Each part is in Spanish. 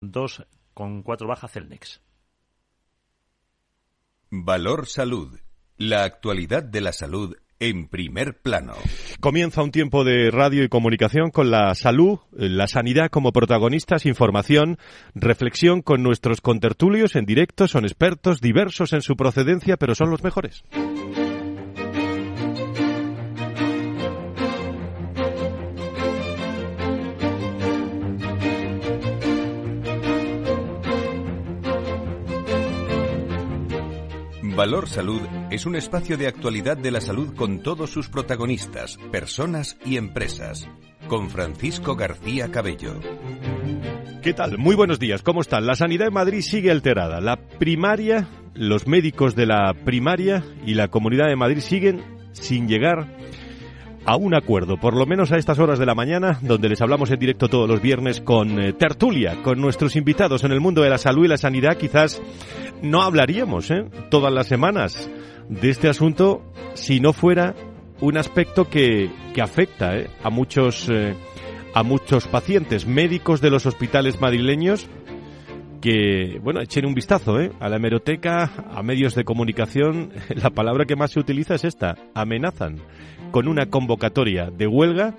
2 con 4 baja Celnex. Valor Salud. La actualidad de la salud en primer plano. Comienza un tiempo de radio y comunicación con la salud, la sanidad como protagonistas, información, reflexión con nuestros contertulios en directo, son expertos diversos en su procedencia, pero son los mejores. Valor Salud es un espacio de actualidad de la salud con todos sus protagonistas, personas y empresas. Con Francisco García Cabello. ¿Qué tal? Muy buenos días. ¿Cómo están? La sanidad en Madrid sigue alterada. La primaria, los médicos de la primaria y la comunidad de Madrid siguen sin llegar a un acuerdo, por lo menos a estas horas de la mañana, donde les hablamos en directo todos los viernes con eh, tertulia, con nuestros invitados en el mundo de la salud y la sanidad. Quizás no hablaríamos ¿eh? todas las semanas de este asunto si no fuera un aspecto que, que afecta ¿eh? a muchos eh, a muchos pacientes médicos de los hospitales madrileños que, bueno, echen un vistazo ¿eh? a la hemeroteca, a medios de comunicación. La palabra que más se utiliza es esta, amenazan con una convocatoria de huelga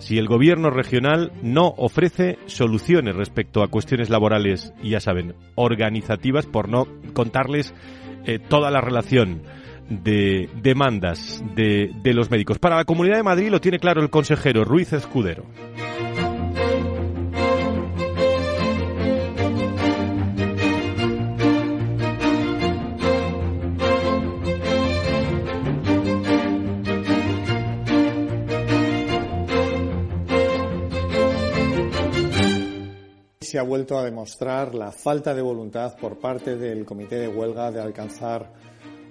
si el gobierno regional no ofrece soluciones respecto a cuestiones laborales ya saben, organizativas, por no contarles eh, toda la relación de demandas de, de los médicos. Para la Comunidad de Madrid lo tiene claro el consejero Ruiz Escudero. Se ha vuelto a demostrar la falta de voluntad por parte del comité de huelga de alcanzar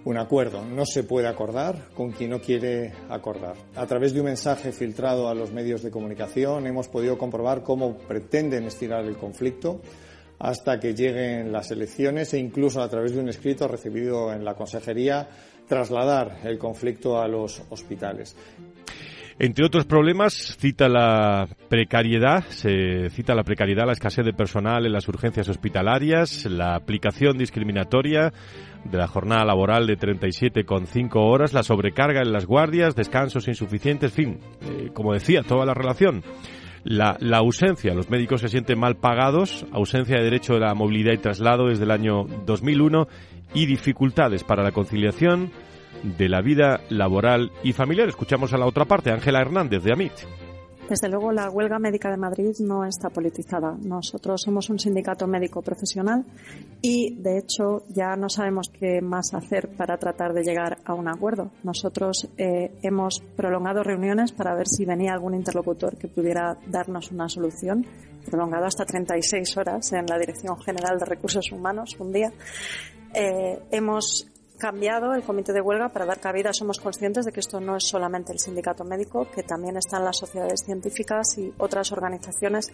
un acuerdo. No se puede acordar con quien no quiere acordar. A través de un mensaje filtrado a los medios de comunicación hemos podido comprobar cómo pretenden estirar el conflicto hasta que lleguen las elecciones e incluso a través de un escrito recibido en la consejería trasladar el conflicto a los hospitales. Entre otros problemas, cita la precariedad, se cita la precariedad, la escasez de personal en las urgencias hospitalarias, la aplicación discriminatoria de la jornada laboral de 37,5 horas, la sobrecarga en las guardias, descansos insuficientes, en fin, eh, como decía, toda la relación. La, la, ausencia, los médicos se sienten mal pagados, ausencia de derecho de la movilidad y traslado desde el año 2001 y dificultades para la conciliación, de la vida laboral y familiar. Escuchamos a la otra parte, Ángela Hernández de AMIT. Desde luego, la huelga médica de Madrid no está politizada. Nosotros somos un sindicato médico profesional y, de hecho, ya no sabemos qué más hacer para tratar de llegar a un acuerdo. Nosotros eh, hemos prolongado reuniones para ver si venía algún interlocutor que pudiera darnos una solución, prolongado hasta 36 horas en la Dirección General de Recursos Humanos un día. Eh, hemos cambiado el comité de huelga para dar cabida. Somos conscientes de que esto no es solamente el sindicato médico, que también están las sociedades científicas y otras organizaciones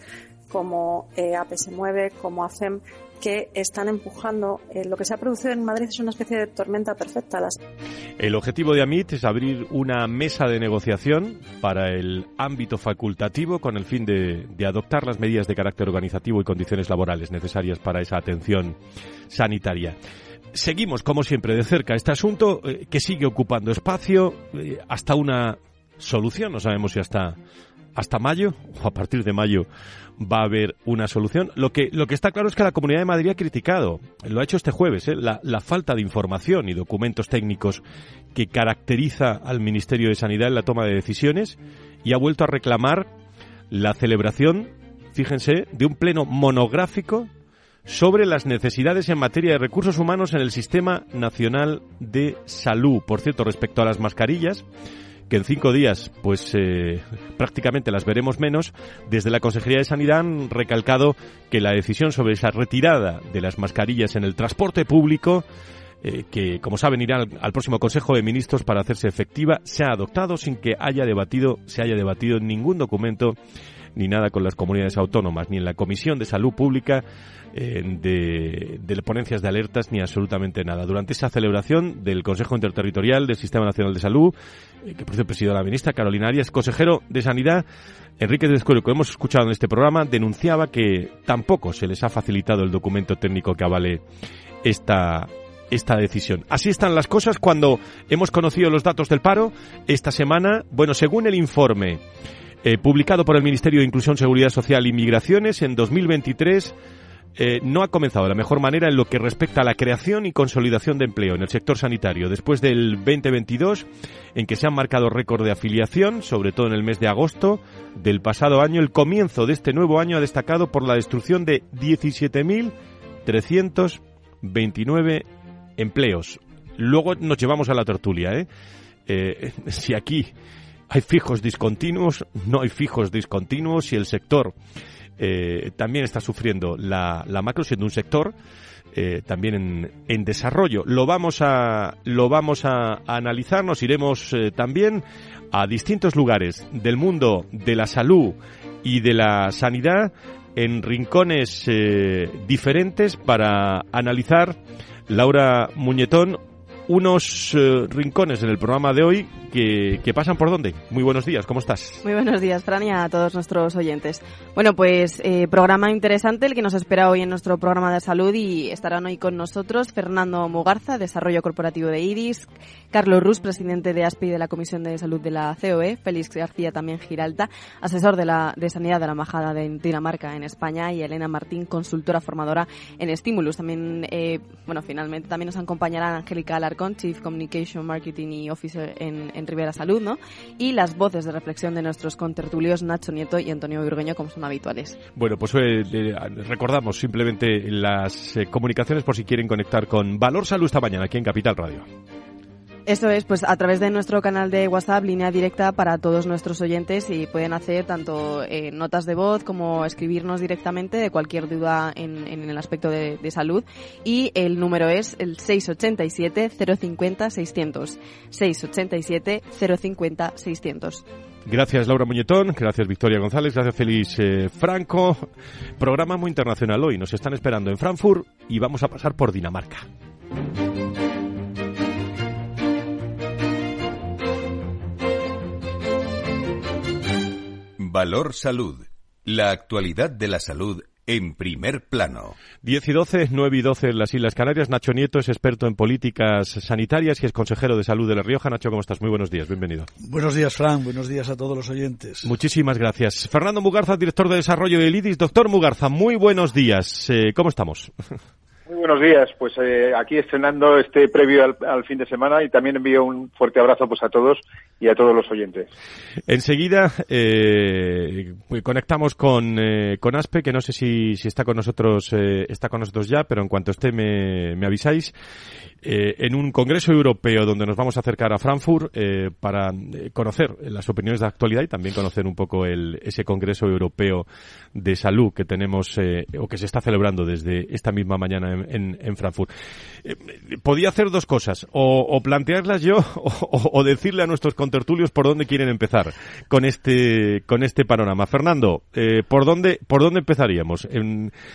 como eh, APS 9, como AFEM, que están empujando. Eh, lo que se ha producido en Madrid es una especie de tormenta perfecta. El objetivo de AMIT es abrir una mesa de negociación para el ámbito facultativo con el fin de, de adoptar las medidas de carácter organizativo y condiciones laborales necesarias para esa atención sanitaria seguimos, como siempre, de cerca este asunto eh, que sigue ocupando espacio eh, hasta una solución. No sabemos si hasta, hasta mayo o a partir de mayo va a haber una solución. Lo que, lo que está claro es que la Comunidad de Madrid ha criticado, lo ha hecho este jueves, eh, la, la falta de información y documentos técnicos que caracteriza al Ministerio de Sanidad en la toma de decisiones y ha vuelto a reclamar la celebración, fíjense, de un pleno monográfico sobre las necesidades en materia de recursos humanos en el Sistema Nacional de Salud. Por cierto, respecto a las mascarillas, que en cinco días, pues eh, prácticamente las veremos menos, desde la Consejería de Sanidad han recalcado que la decisión sobre esa retirada de las mascarillas en el transporte público eh, que, como saben, irá al, al, próximo Consejo de Ministros para hacerse efectiva, se ha adoptado sin que haya debatido, se haya debatido ningún documento ni nada con las comunidades autónomas, ni en la Comisión de Salud Pública eh, de, de, ponencias de alertas, ni absolutamente nada. Durante esa celebración del Consejo Interterritorial del Sistema Nacional de Salud, eh, que por cierto presidió la ministra Carolina Arias, consejero de Sanidad, Enrique Descuero, que hemos escuchado en este programa, denunciaba que tampoco se les ha facilitado el documento técnico que avale esta, esta decisión. Así están las cosas cuando hemos conocido los datos del paro esta semana. Bueno, según el informe eh, publicado por el Ministerio de Inclusión, Seguridad Social y Migraciones, en 2023 eh, no ha comenzado de la mejor manera en lo que respecta a la creación y consolidación de empleo en el sector sanitario. Después del 2022, en que se han marcado récord de afiliación, sobre todo en el mes de agosto del pasado año, el comienzo de este nuevo año ha destacado por la destrucción de 17.329 empleos. Luego nos llevamos a la tertulia, ¿eh? eh si aquí hay fijos discontinuos, no hay fijos discontinuos, si el sector eh, también está sufriendo la, macro, siendo un sector eh, también en, desarrollo. Lo vamos a, lo vamos a, analizar, nos iremos también a distintos lugares del mundo de la salud y de la sanidad en rincones diferentes para analizar Laura Muñetón, unos eh, rincones en el programa de hoy que, pasan por dónde. Muy buenos días, ¿cómo estás? Muy buenos días, Fran, y a todos nuestros oyentes. Bueno, pues eh, programa interesante el que nos espera hoy en nuestro programa de salud y estarán hoy con nosotros Fernando Mugarza, Desarrollo Corporativo de IDIS, Carlos Rus, presidente de ASPI de la Comisión de Salud de la COE, Félix García también Giralta, asesor de, la, de Sanidad de la Embajada de Dinamarca en España y Elena Martín, consultora formadora en Estímulos. También, eh, bueno, finalmente también nos acompañará Angélica Alarcón, Chief Communication Marketing y Officer en, en Rivera Salud, ¿no? Y las voces de reflexión de nuestros contertulios Nacho Nieto y Antonio Burgueño, como son habituales. Bueno, pues eh, recordamos simplemente las eh, comunicaciones por si quieren conectar con Valor Salud esta mañana aquí en Capital Radio. Eso es, pues a través de nuestro canal de WhatsApp, línea directa para todos nuestros oyentes y pueden hacer tanto eh, notas de voz como escribirnos directamente de cualquier duda en, el aspecto de, salud. Y el número es el 687-050-600. 687-050-600. Gracias Laura Muñetón, gracias Victoria González, gracias Félix eh, Franco. Programa muy internacional hoy. Nos están esperando en Frankfurt y vamos a pasar por Dinamarca. Valor Salud. La actualidad de la salud en primer plano. 10 y 12, 9 y 12 en las Islas Canarias. Nacho Nieto es experto en políticas sanitarias y es consejero de salud de La Rioja. Nacho, ¿cómo estás? Muy buenos días, bienvenido. Buenos días, Fran. Buenos días a todos los oyentes. Muchísimas gracias. Fernando Mugarza, director de desarrollo del IDIS. Doctor Mugarza, muy buenos días. Eh, ¿Cómo estamos? Muy buenos días, pues eh, aquí estrenando este previo al, fin de semana y también envío un fuerte abrazo pues a todos y a todos los oyentes. Enseguida eh, conectamos con, eh, con Aspe, que no sé si, si está con nosotros eh, está con nosotros ya, pero en cuanto esté me, me avisáis. Eh, en un congreso europeo donde nos vamos a acercar a Frankfurt eh, para eh, conocer las opiniones de actualidad y también conocer un poco el, ese congreso europeo de salud que tenemos o que se está celebrando desde esta misma mañana en, en, Frankfurt. podía hacer dos cosas, o, plantearlas yo o, decirle a nuestros contertulios por dónde quieren empezar con este con este panorama. Fernando, ¿por dónde por dónde empezaríamos?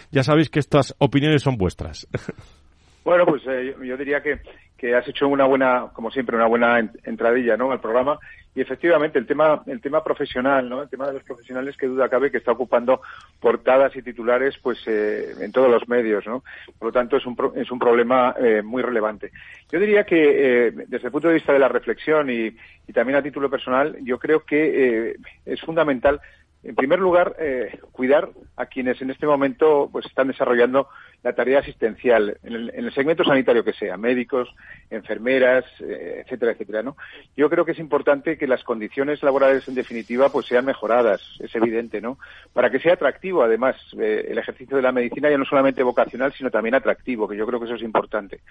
ya sabéis que estas opiniones son vuestras. Bueno, pues eh, yo diría que, que, has hecho una buena, como siempre, una buena entradilla, ¿no? Al programa y efectivamente el tema, el tema profesional, ¿no? El tema de los profesionales que duda cabe que está ocupando portadas y titulares, pues eh, en todos los medios, ¿no? Por lo tanto es un es un problema eh, muy relevante. Yo diría que desde el punto de vista de la reflexión y, y también a título personal, yo creo que es fundamental en primer lugar, eh, cuidar a quienes en este momento pues están desarrollando la tarea asistencial en el, segmento sanitario que sea, médicos, enfermeras, eh, etcétera, etcétera, ¿no? Yo creo que es importante que las condiciones laborales en definitiva pues sean mejoradas, es evidente, ¿no? Para que sea atractivo además eh, el ejercicio de la medicina ya no solamente vocacional, sino también atractivo, que yo creo que eso es importante.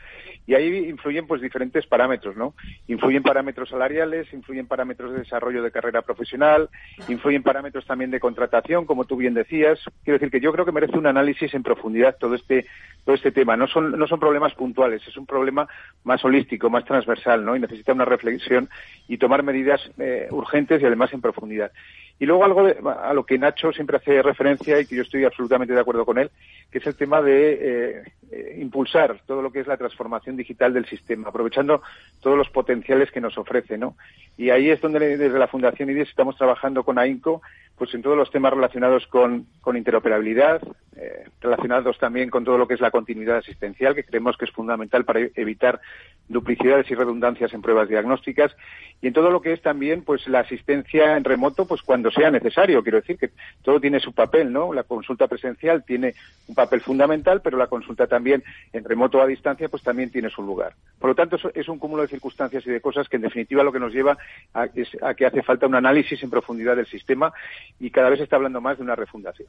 Y ahí influyen pues diferentes parámetros, ¿no? Influyen parámetros salariales, influyen parámetros de desarrollo de carrera profesional, influyen parámetros también de contratación, como tú bien decías. Quiero decir que yo creo que merece un análisis en profundidad todo este todo este tema. No son no son problemas puntuales, es un problema más holístico, más transversal, ¿no? Y necesita una reflexión y tomar medidas eh, urgentes y además en profundidad. Y luego algo a lo que Nacho siempre hace referencia y que yo estoy absolutamente de acuerdo con él, que es el tema de eh, eh, impulsar todo lo que es la transformación digital del sistema, aprovechando todos los potenciales que nos ofrece, ¿no? Y ahí es donde desde la Fundación IDES estamos trabajando con AINCO, pues en todos los temas relacionados con, con interoperabilidad, eh, relacionados también con todo lo que es la continuidad asistencial, que creemos que es fundamental para evitar duplicidades y redundancias en pruebas diagnósticas, y en todo lo que es también pues la asistencia en remoto, pues cuando sea necesario. Quiero decir que todo tiene su papel, ¿no? La consulta presencial tiene un papel fundamental, pero la consulta también en remoto o a distancia, pues también tiene su lugar. Por lo tanto, es un cúmulo de circunstancias y de cosas que en definitiva lo que nos lleva a, a que hace falta un análisis en profundidad del sistema y cada vez se está hablando más de una refundación.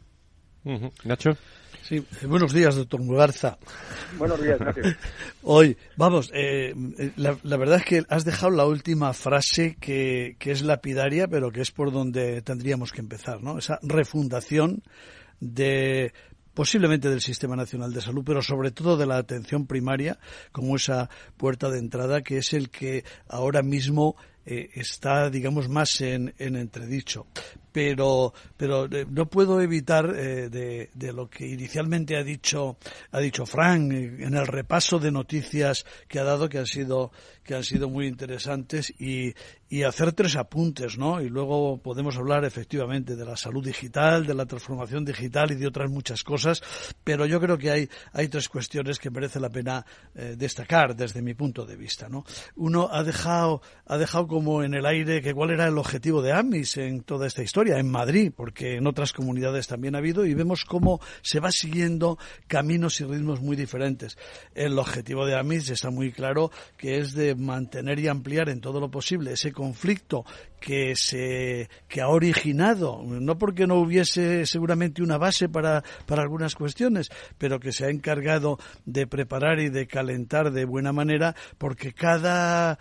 Nacho. Sí, eh, buenos días, doctor Mugarza. Buenos días, gracias. Hoy, vamos, eh, la, verdad es que has dejado la última frase que, que es lapidaria, pero que es por donde tendríamos que empezar, ¿no? Esa refundación de posiblemente del Sistema Nacional de Salud, pero sobre todo de la atención primaria, como esa puerta de entrada que es el que ahora mismo eh, está, digamos, más en, en entredicho pero, pero eh, no puedo evitar eh, de, lo que inicialmente ha dicho, ha dicho Frank en el repaso de noticias que ha dado que han sido, que han sido muy interesantes y, y hacer tres apuntes, ¿no? Y luego podemos hablar efectivamente de la salud digital, de la transformación digital y de otras muchas cosas, pero yo creo que hay, hay tres cuestiones que merece la pena destacar desde mi punto de vista, ¿no? Uno ha dejado, ha dejado como en el aire que cuál era el objetivo de AMIS en toda esta historia en Madrid, porque en otras comunidades también ha habido, y vemos cómo se va siguiendo caminos y ritmos muy diferentes. El objetivo de AMIS está muy claro que es de mantener y ampliar en todo lo posible ese conflicto que se que ha originado, no porque no hubiese seguramente una base para, para algunas cuestiones, pero que se ha encargado de preparar y de calentar de buena manera, porque cada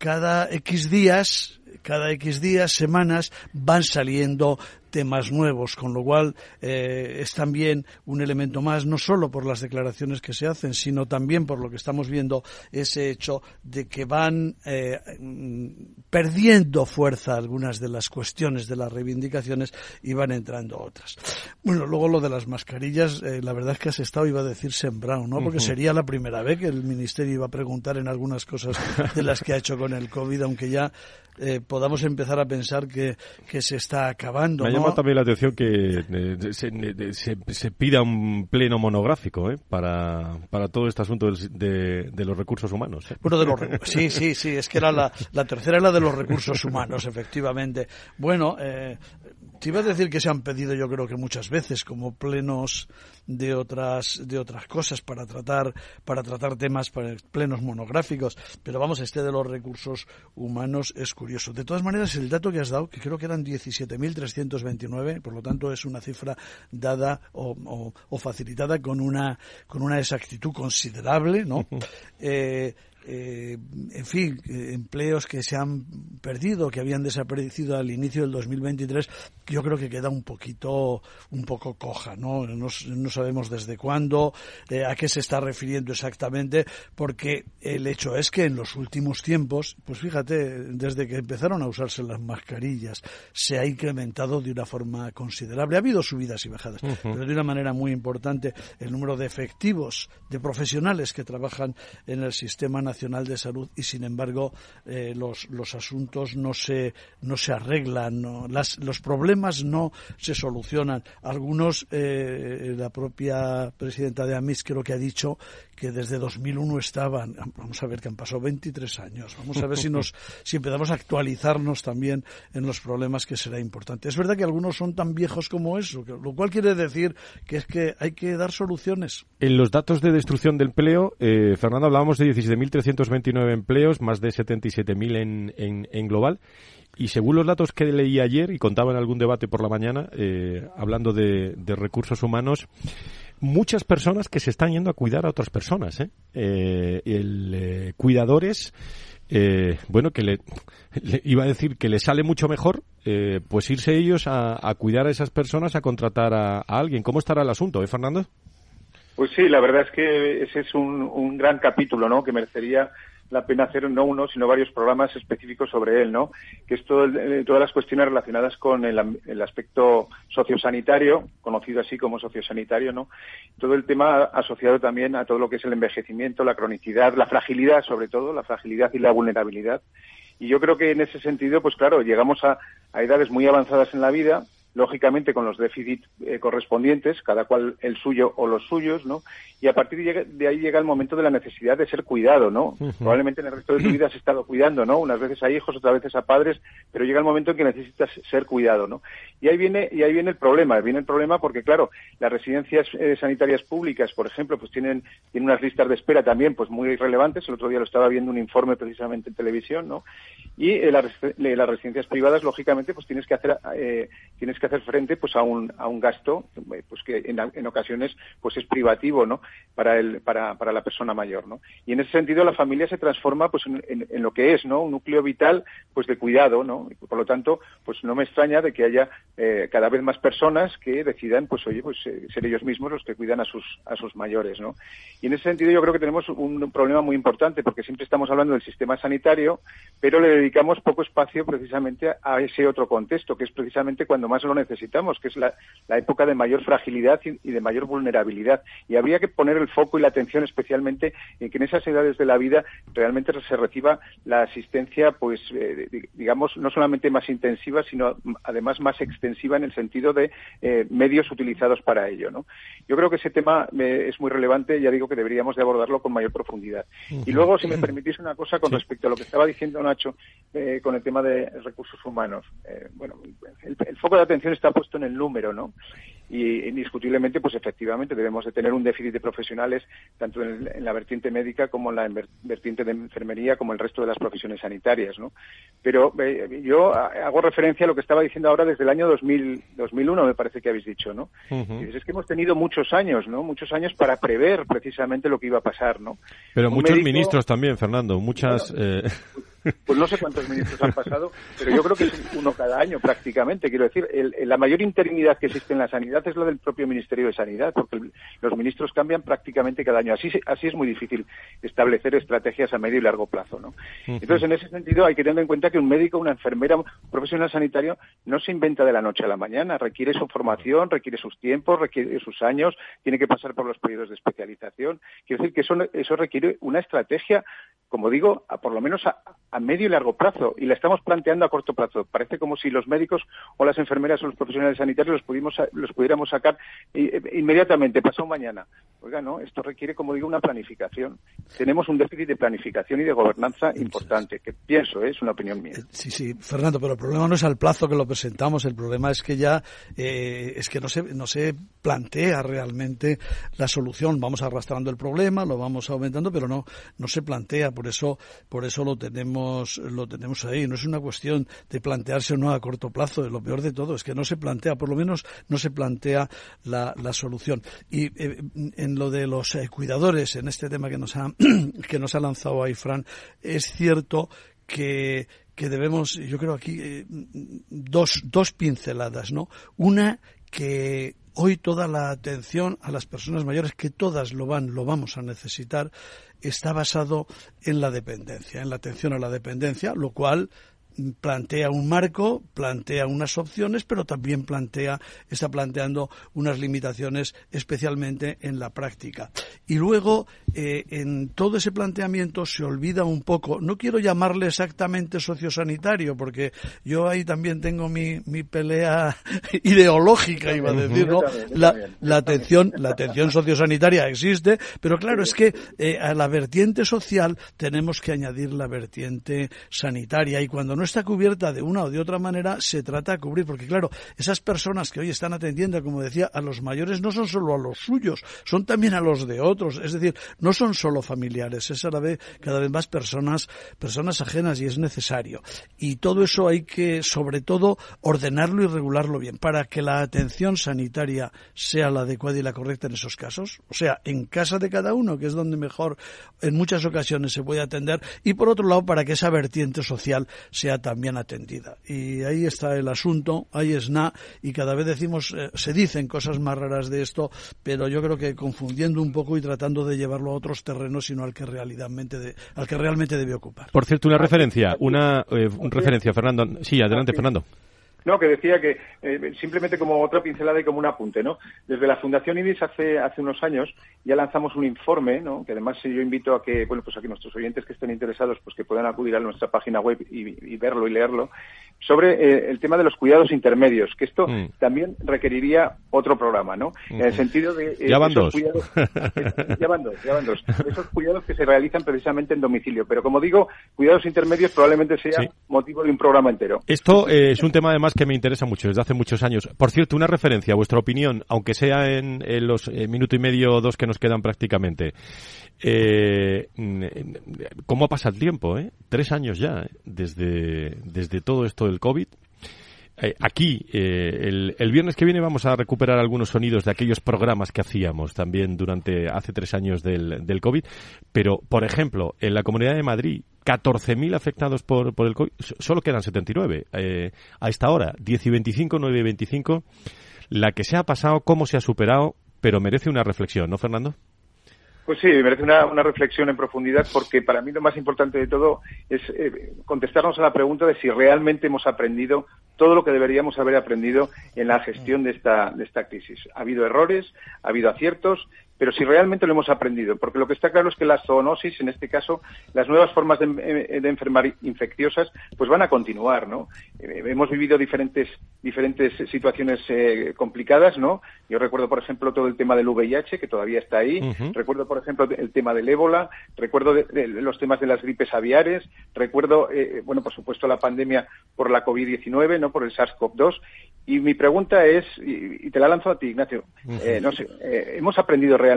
cada X días cada X días, semanas, van saliendo temas nuevos, con lo cual eh, es también un elemento más, no solo por las declaraciones que se hacen, sino también por lo que estamos viendo, ese hecho de que van eh, perdiendo fuerza algunas de las cuestiones de las reivindicaciones y van entrando otras. Bueno, luego lo de las mascarillas, eh, la verdad es que has estado, iba a decir sembrado, ¿no? Porque sería la primera vez que el Ministerio iba a preguntar en algunas cosas de las que ha hecho con el COVID, aunque ya eh, podamos empezar a pensar que, que se está acabando. Me llama también la atención que eh, se, se, pida un pleno monográfico ¿eh? para, para todo este asunto de, de los recursos humanos. Bueno, de los, sí, sí, sí, es que era la, la tercera era de los recursos humanos, efectivamente. Bueno, te iba a decir que se han pedido yo creo que muchas veces como plenos de otras de otras cosas para tratar para tratar temas para plenos monográficos, pero vamos, este de los recursos humanos es curioso. De todas maneras, el dato que has dado, que creo que eran 17.329, por lo tanto es una cifra dada o, o, facilitada con una con una exactitud considerable, ¿no? Eh, eh, en fin, eh, empleos que se han perdido, que habían desaparecido al inicio del 2023, yo creo que queda un poquito, un poco coja, ¿no? No, sabemos desde cuándo, eh, a qué se está refiriendo exactamente, porque el hecho es que en los últimos tiempos, pues fíjate, desde que empezaron a usarse las mascarillas, se ha incrementado de una forma considerable. Ha habido subidas y bajadas, pero de una manera muy importante el número de efectivos, de profesionales que trabajan en el sistema Nacional de Salud y, sin embargo, eh, los, los asuntos no se, no se arreglan, Las, los problemas no se solucionan. Algunos, eh, la propia presidenta de AMIS creo que ha dicho que desde 2001 estaban, vamos a ver que han pasado 23 años, vamos a ver si, nos, si empezamos a actualizarnos también en los problemas que será importante. Es verdad que algunos son tan viejos como eso, lo cual quiere decir que es que hay que dar soluciones. En los datos de destrucción del empleo, eh, Fernando, hablábamos de 17.329 empleos, más de 77.000 en, en, en global. Y según los datos que leí ayer y contaba en algún debate por la mañana, eh, hablando de, de, recursos humanos, muchas personas que se están yendo a cuidar a otras personas. ¿eh? eh el, eh, cuidadores, eh, bueno, que le, iba a decir que le sale mucho mejor, eh, pues irse ellos a, a, cuidar a esas personas, a contratar a, a, alguien. ¿Cómo estará el asunto, eh, Fernando? Pues sí, la verdad es que ese es un, un gran capítulo, ¿no? Que merecería la pena hacer no uno, sino varios programas específicos sobre él, ¿no? Que es todo eh, todas las cuestiones relacionadas con el, el, aspecto sociosanitario, conocido así como sociosanitario, ¿no? Todo el tema asociado también a todo lo que es el envejecimiento, la cronicidad, la fragilidad, sobre todo, la fragilidad y la vulnerabilidad. Y yo creo que en ese sentido, pues claro, llegamos a, a edades muy avanzadas en la vida, lógicamente con los déficits eh, correspondientes, cada cual el suyo o los suyos, ¿no? Y a partir de, ahí llega el momento de la necesidad de ser cuidado, ¿no? Probablemente en el resto de tu vida has estado cuidando, ¿no? Unas veces a hijos, otras veces a padres, pero llega el momento en que necesitas ser cuidado, ¿no? Y ahí viene y ahí viene el problema, viene el problema porque claro, las residencias eh, sanitarias públicas, por ejemplo, pues tienen tienen unas listas de espera también pues muy relevantes. El otro día lo estaba viendo un informe precisamente en televisión, ¿no? Y eh, las, residencias privadas, lógicamente, pues tienes que hacer tienes que hacer frente pues a un, a un gasto pues que en, ocasiones pues es privativo no para el para, para la persona mayor no y en ese sentido la familia se transforma pues en, en, lo que es no un núcleo vital pues de cuidado no por lo tanto pues no me extraña de que haya eh, cada vez más personas que decidan pues oye pues eh, ser ellos mismos los que cuidan a sus a sus mayores no y en ese sentido yo creo que tenemos un problema muy importante porque siempre estamos hablando del sistema sanitario pero le dedicamos poco espacio precisamente a ese otro contexto que es precisamente cuando más lo necesitamos, que es la, época de mayor fragilidad y, de mayor vulnerabilidad. Y habría que poner el foco y la atención especialmente en que en esas edades de la vida realmente se reciba la asistencia, pues, eh, digamos, no solamente más intensiva, sino además más extensiva en el sentido de eh, medios utilizados para ello. ¿no? Yo creo que ese tema eh, es muy relevante, ya digo que deberíamos de abordarlo con mayor profundidad. Y luego, si me permitís una cosa con respecto a lo que estaba diciendo Nacho con el tema de recursos humanos. bueno, el, el foco de atención está puesto en el número, ¿no? Y indiscutiblemente, pues efectivamente debemos de tener un déficit de profesionales tanto en, la vertiente médica como en la vertiente de enfermería como el resto de las profesiones sanitarias, ¿no? Pero eh, yo hago referencia a lo que estaba diciendo ahora desde el año 2000, 2001, me parece que habéis dicho, ¿no? Es que hemos tenido muchos años, ¿no? Muchos años para prever precisamente lo que iba a pasar, ¿no? Pero muchos ministros también, Fernando, muchas... Eh, pues no sé cuántos ministros han pasado, pero yo creo que es uno cada año prácticamente. Quiero decir, la mayor interinidad que existe en la sanidad es la del propio Ministerio de Sanidad, porque los ministros cambian prácticamente cada año. Así, así es muy difícil establecer estrategias a medio y largo plazo. ¿no? Entonces, en ese sentido, hay que tener en cuenta que un médico, una enfermera, un profesional sanitario no se inventa de la noche a la mañana. Requiere su formación, requiere sus tiempos, requiere sus años, tiene que pasar por los periodos de especialización. Quiero decir que eso, eso requiere una estrategia, como digo, a, por lo menos a, a medio y largo plazo y la estamos planteando a corto plazo. Parece como si los médicos o las enfermeras o los profesionales sanitarios los, pudimos, los pudiéramos sacar eh, inmediatamente, pasado mañana. Oiga, no, esto requiere, como digo, una planificación. Tenemos un déficit de planificación y de gobernanza importante, que pienso, ¿eh? es una opinión mía. Eh, sí, sí, Fernando, pero el problema no es al plazo que lo presentamos, el problema es que ya es que no se, no se plantea realmente la solución. Vamos arrastrando el problema, lo vamos aumentando, pero no, no se plantea, por eso, por eso lo tenemos lo tenemos ahí. No es una cuestión de plantearse o no a corto plazo. Lo peor de todo es que no se plantea, por lo menos no se plantea la, solución. Y eh, en lo de los eh, cuidadores, en este tema que nos ha, que nos ha lanzado ahí Fran, es cierto que, que debemos, yo creo aquí, eh, dos, dos pinceladas, ¿no? Una que hoy toda la atención a las personas mayores, que todas lo van, lo vamos a necesitar, está basado en la dependencia, en la atención a la dependencia, lo cual plantea un marco, plantea unas opciones, pero también plantea, está planteando unas limitaciones especialmente en la práctica. Y luego, eh, en todo ese planteamiento se olvida un poco, no quiero llamarle exactamente sociosanitario, porque yo ahí también tengo mi, mi pelea ideológica, iba a decir, ¿no? La, atención, la atención sociosanitaria existe, pero claro, es que eh, a la vertiente social tenemos que añadir la vertiente sanitaria y cuando no está cubierta de una o de otra manera, se trata de cubrir, porque claro, esas personas que hoy están atendiendo, como decía, a los mayores no son solo a los suyos, son también a los de otros, es decir, no son solo familiares, es a la vez cada vez más personas, personas ajenas y es necesario. Y todo eso hay que, sobre todo, ordenarlo y regularlo bien, para que la atención sanitaria sea la adecuada y la correcta en esos casos, o sea, en casa de cada uno, que es donde mejor en muchas ocasiones se puede atender, y por otro lado, para que esa vertiente social sea también atendida. Y ahí está el asunto, ahí es na, y cada vez decimos, eh, se dicen cosas más raras de esto, pero yo creo que confundiendo un poco y tratando de llevarlo a otros terrenos, sino al que realmente, de, al que realmente debe ocupar. Por cierto, una referencia, una eh, referencia, Fernando. Sí, adelante, Fernando. No, que decía que eh, simplemente como otra pincelada y como un apunte, ¿no? Desde la Fundación IDIS hace, hace unos años ya lanzamos un informe, ¿no? Que además yo invito a que, bueno, pues a que nuestros oyentes que estén interesados, pues que puedan acudir a nuestra página web y, verlo y leerlo, sobre eh, el tema de los cuidados intermedios, que esto mm. también requeriría otro programa, ¿no? En el sentido de... Eh, ya van dos. Cuidados, ya van dos, ya van dos. Esos cuidados que se realizan precisamente en domicilio. Pero como digo, cuidados intermedios probablemente sea motivo de un programa entero. Esto es un tema además que me interesa mucho desde hace muchos años. Por cierto, una referencia, vuestra opinión, aunque sea en, los eh, minuto y medio o dos que nos quedan prácticamente. Eh, ¿Cómo pasa el tiempo? Eh? Tres años ya, eh, desde, desde todo esto del COVID. Eh, aquí, el, el, viernes que viene vamos a recuperar algunos sonidos de aquellos programas que hacíamos también durante hace tres años del, del COVID. Pero, por ejemplo, en la Comunidad de Madrid 14.000 afectados por, por el COVID, solo quedan 79 eh, a esta hora, 10 y 25, 9 y 25. La que se ha pasado, cómo se ha superado, pero merece una reflexión, ¿no, Fernando? Pues sí, merece una, una, reflexión en profundidad porque para mí lo más importante de todo es eh, contestarnos a la pregunta de si realmente hemos aprendido todo lo que deberíamos haber aprendido en la gestión de esta, de esta crisis. Ha habido errores, ha habido aciertos pero si realmente lo hemos aprendido, porque lo que está claro es que la zoonosis, en este caso, las nuevas formas de, de enfermar infecciosas, pues van a continuar, ¿no? Eh, hemos vivido diferentes, diferentes situaciones eh, complicadas, ¿no? Yo recuerdo, por ejemplo, todo el tema del VIH, que todavía está ahí, recuerdo, por ejemplo, el tema del ébola, recuerdo de, los temas de las gripes aviares, recuerdo, eh, bueno, por supuesto, la pandemia por la COVID-19, ¿no? Por el SARS-CoV-2, y mi pregunta es, y, te la lanzo a ti, Ignacio, eh, no sé, eh, ¿hemos aprendido realmente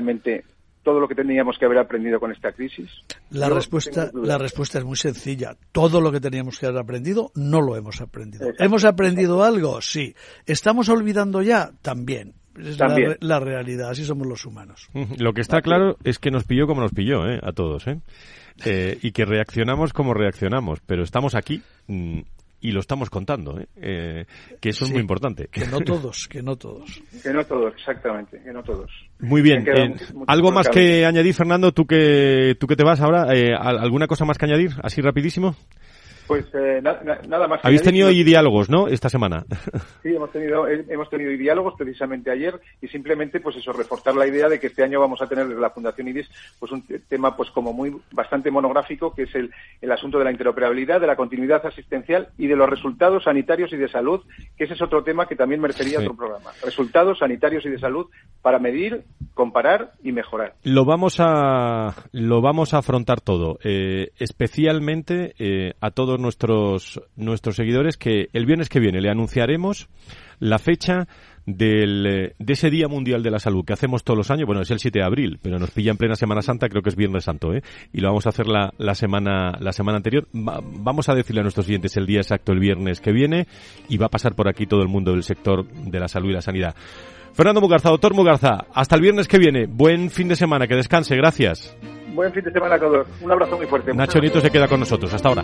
todo lo que teníamos que haber aprendido con esta crisis? La respuesta, la respuesta es muy sencilla. Todo lo que teníamos que haber aprendido, no lo hemos aprendido. ¿Hemos aprendido algo? Sí. ¿Estamos olvidando ya? También. Es La, realidad, así somos los humanos. Lo que está claro es que nos pilló como nos pilló, ¿eh? a todos, ¿eh? Eh, y que reaccionamos como reaccionamos, pero estamos aquí mm, y lo estamos contando, ¿eh? Eh, que eso es muy importante. Que no todos, que no todos. Que no todos, exactamente, que no todos. Muy bien. Eh, ¿Algo más que añadir, Fernando? Tú que, tú que te vas ahora, ¿alguna cosa más que añadir? Así rapidísimo. Pues eh, nada más. Habéis tenido diálogos, ¿no? Esta semana. Sí, hemos tenido hemos tenido diálogos precisamente ayer y simplemente pues eso reforzar la idea de que este año vamos a tener desde la Fundación IDIS pues un tema pues como muy bastante monográfico que es el, el asunto de la interoperabilidad, de la continuidad asistencial y de los resultados sanitarios y de salud, que ese es otro tema que también merecería otro programa. Resultados sanitarios y de salud para medir, comparar y mejorar. Lo vamos a lo vamos a afrontar todo, eh, especialmente eh, a todos nuestros, nuestros seguidores que el viernes que viene le anunciaremos la fecha del, de ese Día Mundial de la Salud que hacemos todos los años. Bueno, es el 7 de abril, pero nos pilla en plena Semana Santa, creo que es Viernes Santo, ¿eh? Y lo vamos a hacer la, la, semana, la semana anterior. vamos a decirle a nuestros clientes el día exacto el viernes que viene y va a pasar por aquí todo el mundo del sector de la salud y la sanidad. Fernando Mugarza, doctor Mugarza, hasta el viernes que viene. Buen fin de semana, que descanse, gracias. Buen fin de semana a todos. Un abrazo muy fuerte. Nacho Nieto se queda con nosotros. Hasta ahora.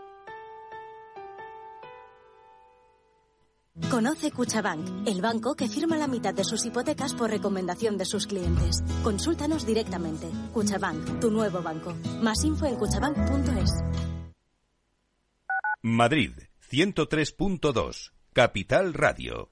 Conoce Cuchabank, el banco que firma la mitad de sus hipotecas por recomendación de sus clientes. Consúltanos directamente. Cuchabank, tu nuevo banco. Más info en cuchabank.es. Madrid, 103.2, Capital Radio.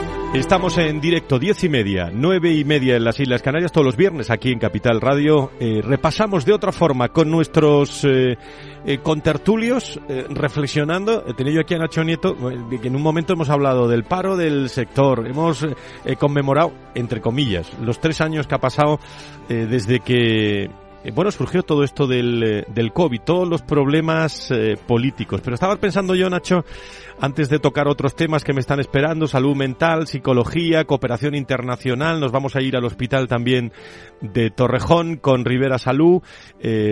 Estamos en directo, diez y media, nueve y media en las Islas Canarias, todos los viernes aquí en Capital Radio. Eh, repasamos de otra forma con nuestros eh, eh, contertulios, eh, reflexionando. He tenido aquí a Nacho Nieto, eh, que en un momento hemos hablado del paro del sector. Hemos conmemorado, entre comillas, los tres años que ha pasado desde que eh, bueno, surgió todo esto del, eh, del COVID, todos los problemas eh, políticos. Pero estaba pensando yo, Nacho, antes de tocar otros temas que me están esperando, salud mental, psicología, cooperación internacional, nos vamos a ir al hospital también de Torrejón con Rivera Salud.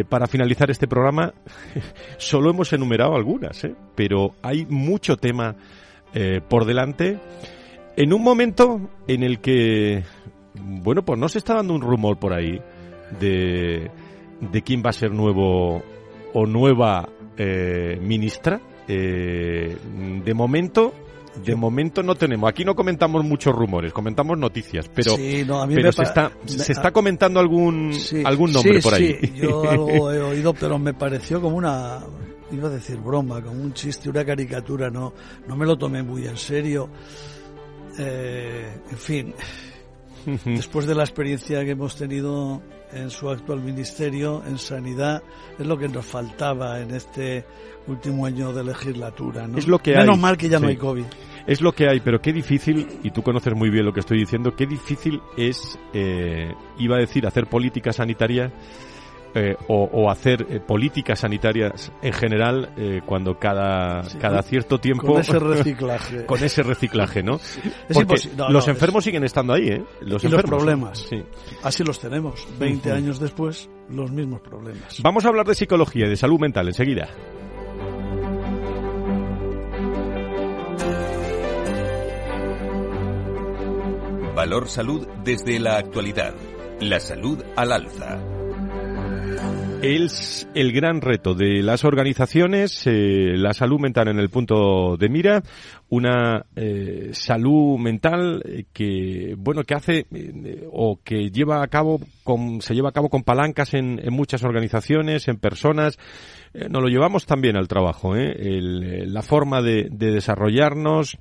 Para finalizar este programa, solo hemos enumerado algunas, pero hay mucho tema por delante. En un momento en el que, bueno, pues no se está dando un rumor por ahí de, de quién va a ser nuevo o nueva eh, ministra. Eh, de momento, de momento no tenemos. Aquí no comentamos muchos rumores, comentamos noticias, pero, Sí, no, pero se, está, se está comentando algún, Sí, algún nombre sí, por ahí. sí, yo algo he oído, pero me pareció como una, iba a decir broma, como un chiste, una caricatura, no, no me lo tomé muy en serio. Eh, en fin, después de la experiencia que hemos tenido en su actual ministerio, en sanidad, es lo que nos faltaba en este último año de legislatura. ¿no? Es lo que Menos hay. mal que ya no hay COVID. Es lo que hay, pero qué difícil, y tú conoces muy bien lo que estoy diciendo, qué difícil es, eh, iba a decir, hacer política sanitaria eh, o, o hacer eh, políticas sanitarias en general eh, cuando cada, Sí, cada cierto tiempo... con ese reciclaje. con ese reciclaje, ¿no? Es Porque imposible. No, los no, enfermos siguen estando ahí, ¿eh? Los y los enfermos. problemas. Sí. Así los tenemos. 20 Ujú. años después, los mismos problemas. Vamos a hablar de psicología y de salud mental enseguida. Valor Salud desde la actualidad. La salud al alza. Es el gran reto de las organizaciones, eh, la salud mental en el punto de mira, una eh, salud mental eh, que, bueno, que hace eh, o que lleva a cabo, con, se lleva a cabo con palancas en, en muchas organizaciones, en personas. Eh, nos lo llevamos también al trabajo. El, la forma de, de desarrollarnos.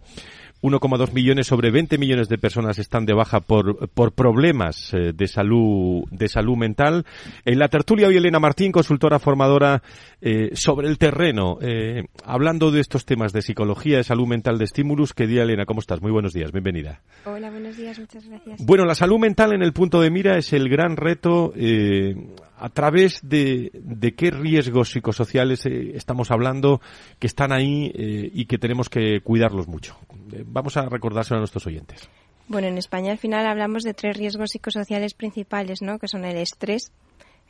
1,2 millones sobre 20 millones de personas están de baja por, por problemas eh, de salud de salud mental. En la tertulia hoy Elena Martín, consultora formadora eh, sobre el terreno, eh, hablando de estos temas de psicología, de salud mental, de estímulos. ¿Qué día, Elena? ¿Cómo estás? Muy buenos días, bienvenida. Hola, buenos días, muchas gracias. Bueno, la salud mental en el punto de mira es el gran reto. A través de, de qué riesgos psicosociales eh, estamos hablando que están ahí eh, y que tenemos que cuidarlos mucho. Eh, vamos a recordárselo a nuestros oyentes. Bueno, en España al final hablamos de tres riesgos psicosociales principales, ¿no? Que son el estrés,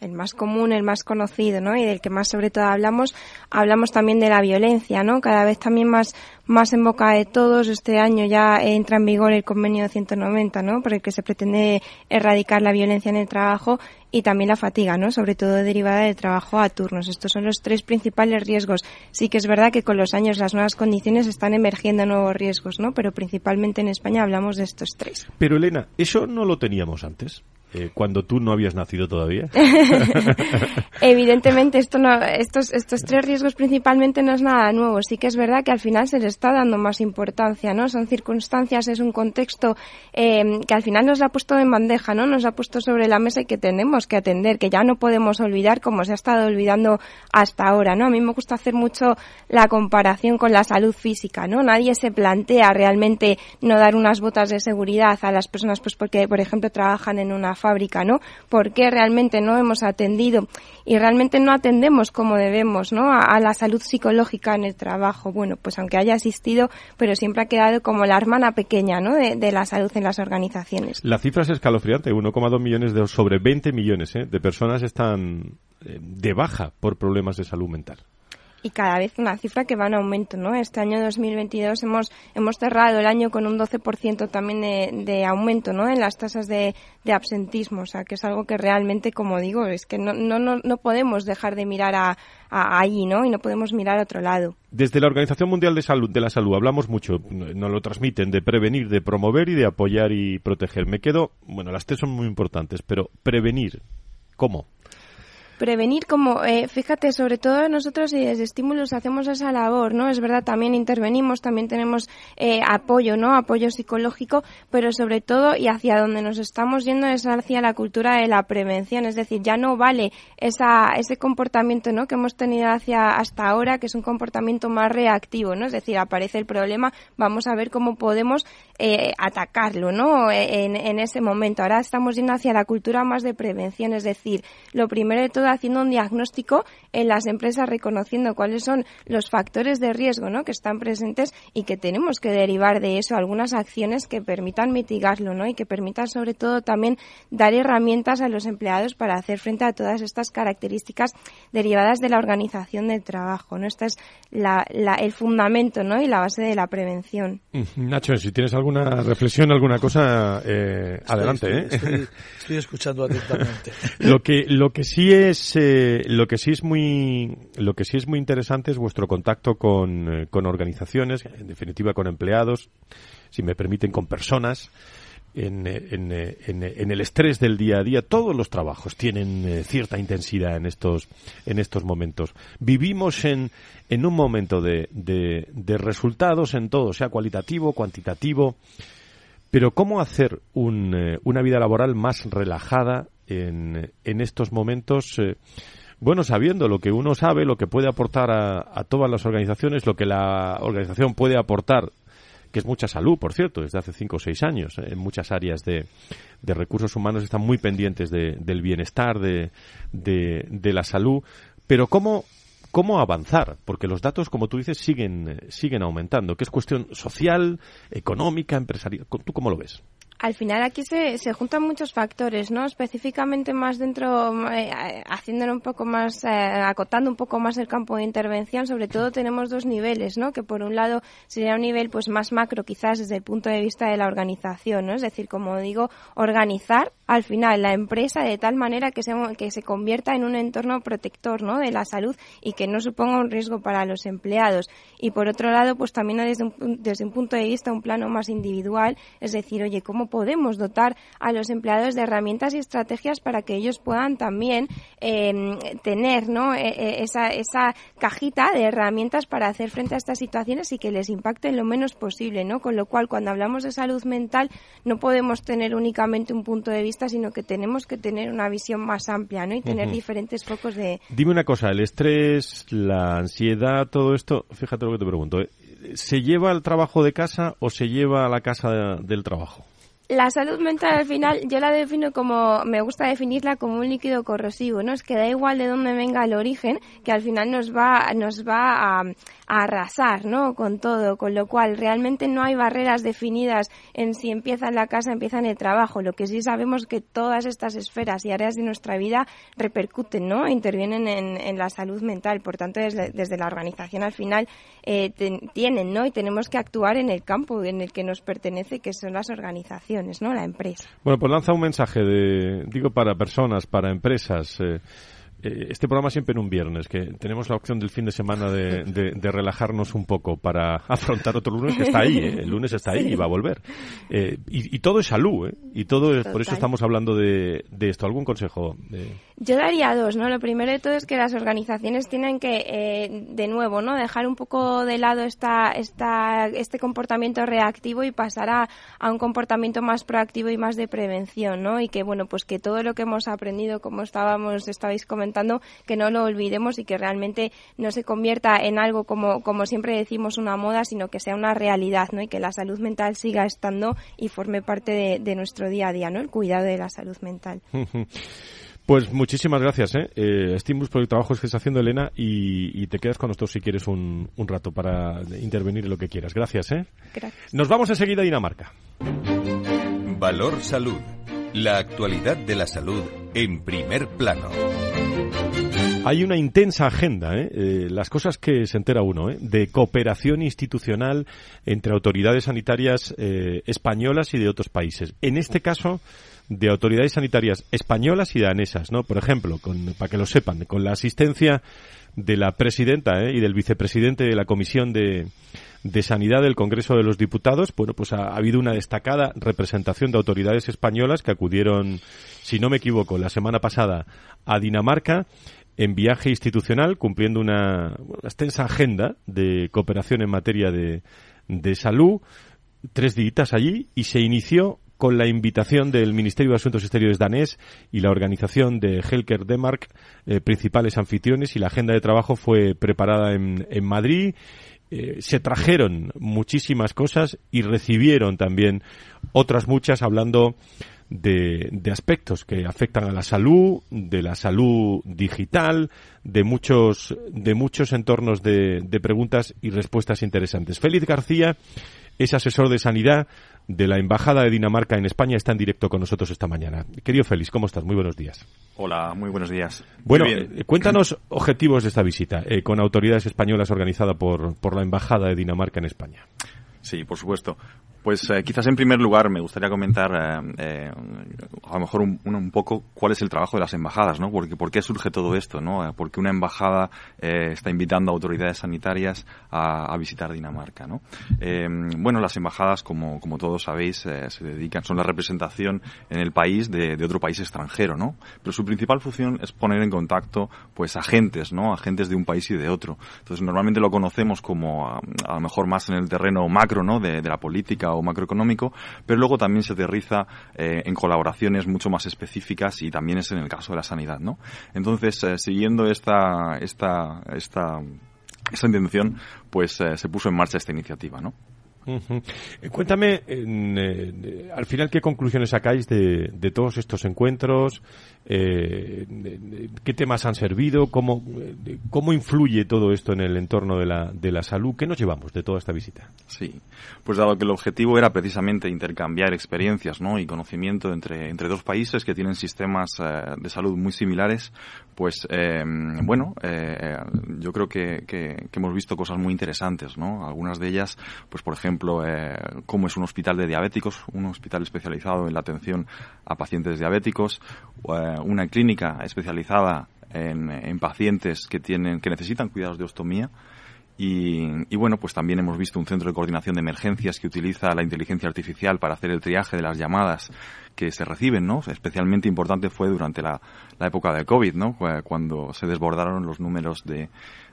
el más común, el más conocido, ¿no? Y del que más sobre todo hablamos, hablamos también de la violencia, ¿no? Cada vez también más, más en boca de todos. Este año ya entra en vigor el convenio 190, ¿no? Por el que se pretende erradicar la violencia en el trabajo y también la fatiga, ¿no? Sobre todo derivada del trabajo a turnos. Estos son los tres principales riesgos. Sí que es verdad que con los años las nuevas condiciones están emergiendo nuevos riesgos, ¿no? Pero principalmente en España hablamos de estos tres. Pero Elena, ¿eso no lo teníamos antes? Eh, cuando tú no habías nacido todavía? Evidentemente, esto no, estos, estos tres riesgos principalmente no es nada nuevo. Sí que es verdad que al final se le está dando más importancia, ¿no? Son circunstancias, es un contexto eh, que al final nos ha puesto en bandeja, ¿no? Nos ha puesto sobre la mesa y que tenemos que atender, que ya no podemos olvidar como se ha estado olvidando hasta ahora, ¿no? A mí me gusta hacer mucho la comparación con la salud física, ¿no? Nadie se plantea realmente no dar unas botas de seguridad a las personas, pues porque, por ejemplo, trabajan en una fábrica, ¿no? ¿Por qué realmente no hemos atendido y realmente no atendemos como debemos, ¿no? A, la salud psicológica en el trabajo. Bueno, pues aunque haya existido, pero siempre ha quedado como la hermana pequeña, ¿no? De, la salud en las organizaciones. La cifra es escalofriante, 1,2 millones de sobre 20 millones ¿eh? de personas están eh, de baja por problemas de salud mental y cada vez una cifra que va en aumento, ¿no? Este año 2022 hemos hemos cerrado el año con un 12% también de, de, aumento, ¿no? En las tasas de, de, absentismo, o sea, que es algo que realmente, como digo, es que no, no, no podemos dejar de mirar a, a, allí, ¿no? Y no podemos mirar a otro lado. Desde la Organización Mundial de Salud de la Salud hablamos mucho, nos lo transmiten, de prevenir, de promover y de apoyar y proteger. Me quedo, bueno, las tres son muy importantes, pero prevenir, ¿cómo? Prevenir como, eh, fíjate, sobre todo nosotros y desde estímulos hacemos esa labor, ¿no? Es verdad, también intervenimos, también tenemos eh, apoyo, ¿no? Apoyo psicológico, pero sobre todo y hacia donde nos estamos yendo es hacia la cultura de la prevención, es decir, ya no vale esa, ese comportamiento, ¿no? Que hemos tenido hacia hasta ahora, que es un comportamiento más reactivo, ¿no? Es decir, aparece el problema, vamos a ver cómo podemos eh, atacarlo, ¿no? En, en ese momento. Ahora estamos yendo hacia la cultura más de prevención, es decir, lo primero de todo haciendo un diagnóstico en las empresas reconociendo cuáles son los factores de riesgo ¿no? que están presentes y que tenemos que derivar de eso algunas acciones que permitan mitigarlo ¿no? y que permitan sobre todo también dar herramientas a los empleados para hacer frente a todas estas características derivadas de la organización del trabajo. ¿no? Este es la, el fundamento ¿no? y la base de la prevención. Nacho, si tienes alguna reflexión, alguna cosa, eh, adelante. ¿eh? Estoy, estoy, escuchando atentamente. lo, que, lo que sí es eh, lo que sí es muy lo que sí es muy interesante es vuestro contacto con, eh, con organizaciones, en definitiva con empleados, si me permiten, con personas. En, en, en, el estrés del día a día, todos los trabajos tienen eh, cierta intensidad en estos, en estos momentos. Vivimos en, en un momento de, de, de resultados en todo, sea cualitativo, cuantitativo, pero ¿cómo hacer un, una vida laboral más relajada en, en estos momentos, eh, bueno, sabiendo lo que uno sabe, lo que puede aportar a, todas las organizaciones, lo que la organización puede aportar, que es mucha salud, por cierto, desde hace cinco o seis años, eh, en muchas áreas de, de, recursos humanos están muy pendientes de, del bienestar, de, de, de la salud, pero ¿cómo cómo avanzar, porque los datos, como tú dices, siguen, siguen aumentando, que es cuestión social, económica, empresarial. ¿Tú cómo lo ves? Al final aquí se, se juntan muchos factores, ¿no? Específicamente más dentro, eh, haciéndolo un poco más, eh, acotando un poco más el campo de intervención, sobre todo tenemos dos niveles, ¿no? Que por un lado sería un nivel pues más macro quizás desde el punto de vista de la organización, ¿no? Es decir, como digo, organizar al final la empresa de tal manera que se, que se convierta en un entorno protector, ¿no? De la salud y que no suponga un riesgo para los empleados. Y por otro lado, pues también desde un, desde un punto de vista un plano más individual, es decir, oye, ¿cómo podemos dotar a los empleados de herramientas y estrategias para que ellos puedan también em, tener ¿no? E, e, esa, esa cajita de herramientas para hacer frente a estas situaciones y que les impacten lo menos posible, ¿no? Con lo cual, cuando hablamos de salud mental, no podemos tener únicamente un punto de vista, sino que tenemos que tener una visión más amplia, ¿no? Y tener diferentes focos de... Dime una cosa, el estrés, la ansiedad, todo esto, fíjate lo que te pregunto, ¿eh? ¿se lleva al trabajo de casa o se lleva a la casa del trabajo? la salud mental al final yo la defino como, me gusta definirla como un líquido corrosivo, ¿no? Es que da igual de dónde venga el origen, que al final nos va, nos va a, arrasar, ¿no? Con todo, con lo cual realmente no hay barreras definidas en si empieza en la casa, empieza en el trabajo. Lo que sí sabemos que todas estas esferas y áreas de nuestra vida repercuten, ¿no? Intervienen en, en la salud mental. Por tanto, desde, desde la organización al final eh, tienen, ¿no? Y tenemos que actuar en el campo en el que nos pertenece, que son las organizaciones. ¿no? La empresa. Bueno, pues lanza un mensaje de, digo, para personas, para empresas. Eh, eh, este programa siempre en un viernes, que tenemos la opción del fin de semana de, de, relajarnos un poco para afrontar otro lunes que está ahí, ¿eh? el lunes está ahí y va a volver. Eh, y, y, todo es salud, ¿eh? y todo es, por eso estamos hablando de, de esto. ¿Algún consejo? Yo daría dos, ¿no? Lo primero de todo es que las organizaciones tienen que, de nuevo, ¿no? Dejar un poco de lado esta, esta, este comportamiento reactivo y pasar a, a un comportamiento más proactivo y más de prevención, ¿no? Y que, bueno, pues que todo lo que hemos aprendido, como estábamos, estabais comentando, que no lo olvidemos y que realmente no se convierta en algo como, como siempre decimos una moda, sino que sea una realidad, ¿no? Y que la salud mental siga estando y forme parte de, nuestro día a día, ¿no? El cuidado de la salud mental. Pues muchísimas gracias, ¿eh? eh por el trabajo que estás haciendo, Elena, y, te quedas con nosotros si quieres un, un, rato para intervenir en lo que quieras. Gracias, ¿eh? Gracias. Nos vamos enseguida a Dinamarca. Valor Salud. La actualidad de la salud en primer plano. Hay una intensa agenda, ¿eh? Eh, las cosas que se entera uno, ¿eh? de cooperación institucional entre autoridades sanitarias españolas y de otros países. En este caso, de autoridades sanitarias españolas y danesas, ¿no? Por ejemplo, con, para que lo sepan, con la asistencia de la presidenta y del vicepresidente de la Comisión de, de Sanidad del Congreso de los Diputados, bueno, pues ha, habido una destacada representación de autoridades españolas que acudieron, si no me equivoco, la semana pasada a Dinamarca en viaje institucional, cumpliendo una, extensa agenda de cooperación en materia de, de salud, tres días allí, y se inició con la invitación del Ministerio de Asuntos Exteriores danés y la organización de Helker Demark, eh, principales anfitriones, y la agenda de trabajo fue preparada en, en Madrid. Eh, se trajeron muchísimas cosas y recibieron también otras muchas hablando de, de, aspectos que afectan a la salud, de la salud digital, de muchos, de muchos entornos de, de preguntas y respuestas interesantes. Félix García es asesor de sanidad de la Embajada de Dinamarca en España, está en directo con nosotros esta mañana. Querido Félix, ¿cómo estás? Muy buenos días. Hola, muy buenos días. Bueno, eh, cuéntanos objetivos de esta visita eh, con autoridades españolas organizada por, por la Embajada de Dinamarca en España. Sí, por supuesto. Pues eh, quizás en primer lugar me gustaría comentar eh, eh, a lo mejor un, poco cuál es el trabajo de las embajadas, ¿no? Porque, ¿Por qué surge todo esto, no? Porque una embajada está invitando a autoridades sanitarias a, visitar Dinamarca, ¿no? bueno, las embajadas, como, como todos sabéis, se dedican, son la representación en el país de, otro país extranjero, ¿no? Pero su principal función es poner en contacto, pues, agentes, ¿no? Agentes de un país y de otro. Entonces, normalmente lo conocemos como, a, lo mejor más en el terreno macro, ¿no? De la política macroeconómico, pero luego también se aterriza eh, en colaboraciones mucho más específicas y también es en el caso de la sanidad, ¿no? Entonces, eh, siguiendo esta, esta, esta, esta intención, pues eh, se puso en marcha esta iniciativa, ¿no? Cuéntame, al final, ¿qué conclusiones sacáis de todos estos encuentros? Eh, qué temas han servido, cómo, cómo influye todo esto en el entorno de la, de la salud, qué nos llevamos de toda esta visita. Sí, pues dado que el objetivo era precisamente intercambiar experiencias ¿no? y conocimiento entre, entre dos países que tienen sistemas eh, de salud muy similares, pues eh, bueno, eh, yo creo que, que, que, hemos visto cosas muy interesantes, ¿no? Algunas de ellas, pues por ejemplo, eh, cómo es un hospital de diabéticos, un hospital especializado en la atención a pacientes diabéticos, una clínica especializada en, pacientes que tienen que necesitan cuidados de ostomía y, bueno, pues también hemos visto un centro de coordinación de emergencias que utiliza la inteligencia artificial para hacer el triaje de las llamadas que se reciben, ¿no? Especialmente importante fue durante la, la época del COVID, ¿no? Cuando se desbordaron los números de,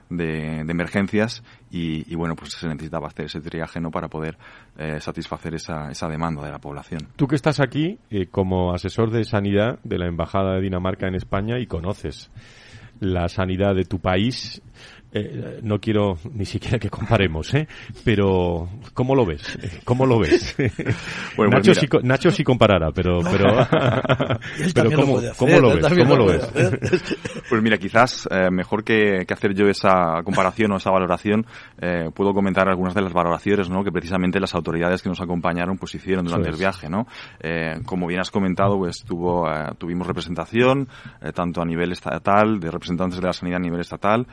de, emergencias y, bueno, pues se necesitaba hacer ese triaje para poder eh, satisfacer esa, esa demanda de la población. Tú que estás aquí eh, como asesor de sanidad de la Embajada de Dinamarca en España y conoces la sanidad de tu país, eh, no quiero ni siquiera que comparemos, ¿eh? Pero, ¿cómo lo ves? ¿Cómo lo ves? Bueno, Nacho, pues sí, Nacho, sí, pero, pero, pero ¿cómo, lo ¿cómo, lo ves? ¿Cómo lo ves? Pues mira, quizás eh, mejor que, que, hacer yo esa comparación o esa valoración, eh, puedo comentar algunas de las valoraciones, ¿no? Que precisamente las autoridades que nos acompañaron pues hicieron durante el viaje, ¿no? Eh, como bien has comentado, pues tuvo, eh, tuvimos representación, tanto a nivel estatal, de representantes de la sanidad a nivel estatal,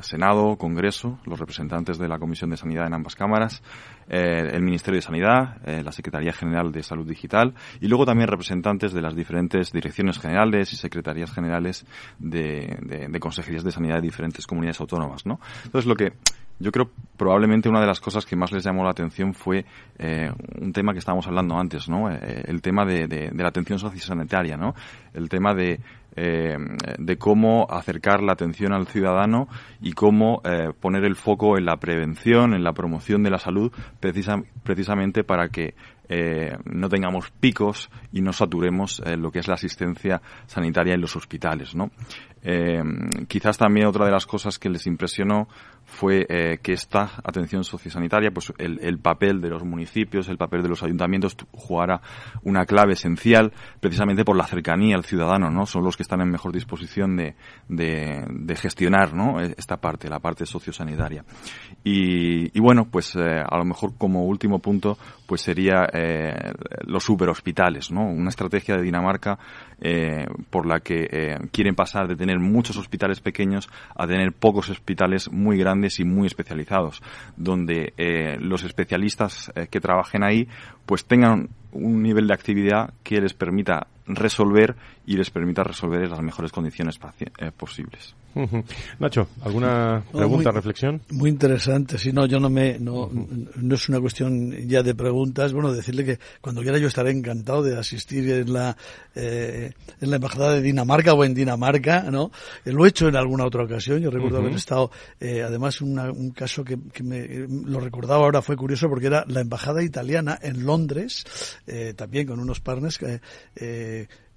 Senado, Congreso, los representantes de la Comisión de Sanidad en ambas cámaras, el Ministerio de Sanidad, la Secretaría General de Salud Digital y luego también representantes de las diferentes direcciones generales y secretarías generales de, de consejerías de sanidad de diferentes comunidades autónomas, ¿no? Entonces lo que yo creo probablemente una de las cosas que más les llamó la atención fue eh, un tema que estábamos hablando antes, ¿no? Eh, el tema de, de, de, la atención sociosanitaria, ¿no? El tema de, eh, de cómo acercar la atención al ciudadano y cómo eh, poner el foco en la prevención, en la promoción de la salud, precisa, precisamente para que eh, no tengamos picos y no saturemos lo que es la asistencia sanitaria en los hospitales, ¿no? Quizás también otra de las cosas que les impresionó fue eh, que esta atención sociosanitaria, pues el, el, papel de los municipios, el papel de los ayuntamientos jugara una clave esencial precisamente por la cercanía al ciudadano, ¿no? Son los que están en mejor disposición de, de, gestionar, ¿no? Esta parte, la parte sociosanitaria. Y, y bueno, pues eh, a lo mejor como último punto, pues sería eh, los superhospitales, ¿no? Una estrategia de Dinamarca eh, por la que quieren pasar de tener muchos hospitales pequeños a tener pocos hospitales muy grandes y muy especializados, donde eh, los especialistas eh, que trabajen ahí pues tengan un nivel de actividad que les permita resolver y les permita resolver en las mejores condiciones eh, posibles. Uh -huh. Nacho, ¿alguna pregunta, muy, reflexión? Muy interesante. Si no, yo no me, no, uh -huh. no es una cuestión ya de preguntas. Bueno, decirle que cuando quiera yo estaré encantado de asistir en la, eh, en la embajada de Dinamarca o en Dinamarca, ¿no? Eh, lo he hecho en alguna otra ocasión. Yo recuerdo uh -huh. haber estado, eh, además, una, un caso que, que me, lo recordaba ahora fue curioso porque era la embajada italiana en Londres, eh, también con unos partners que,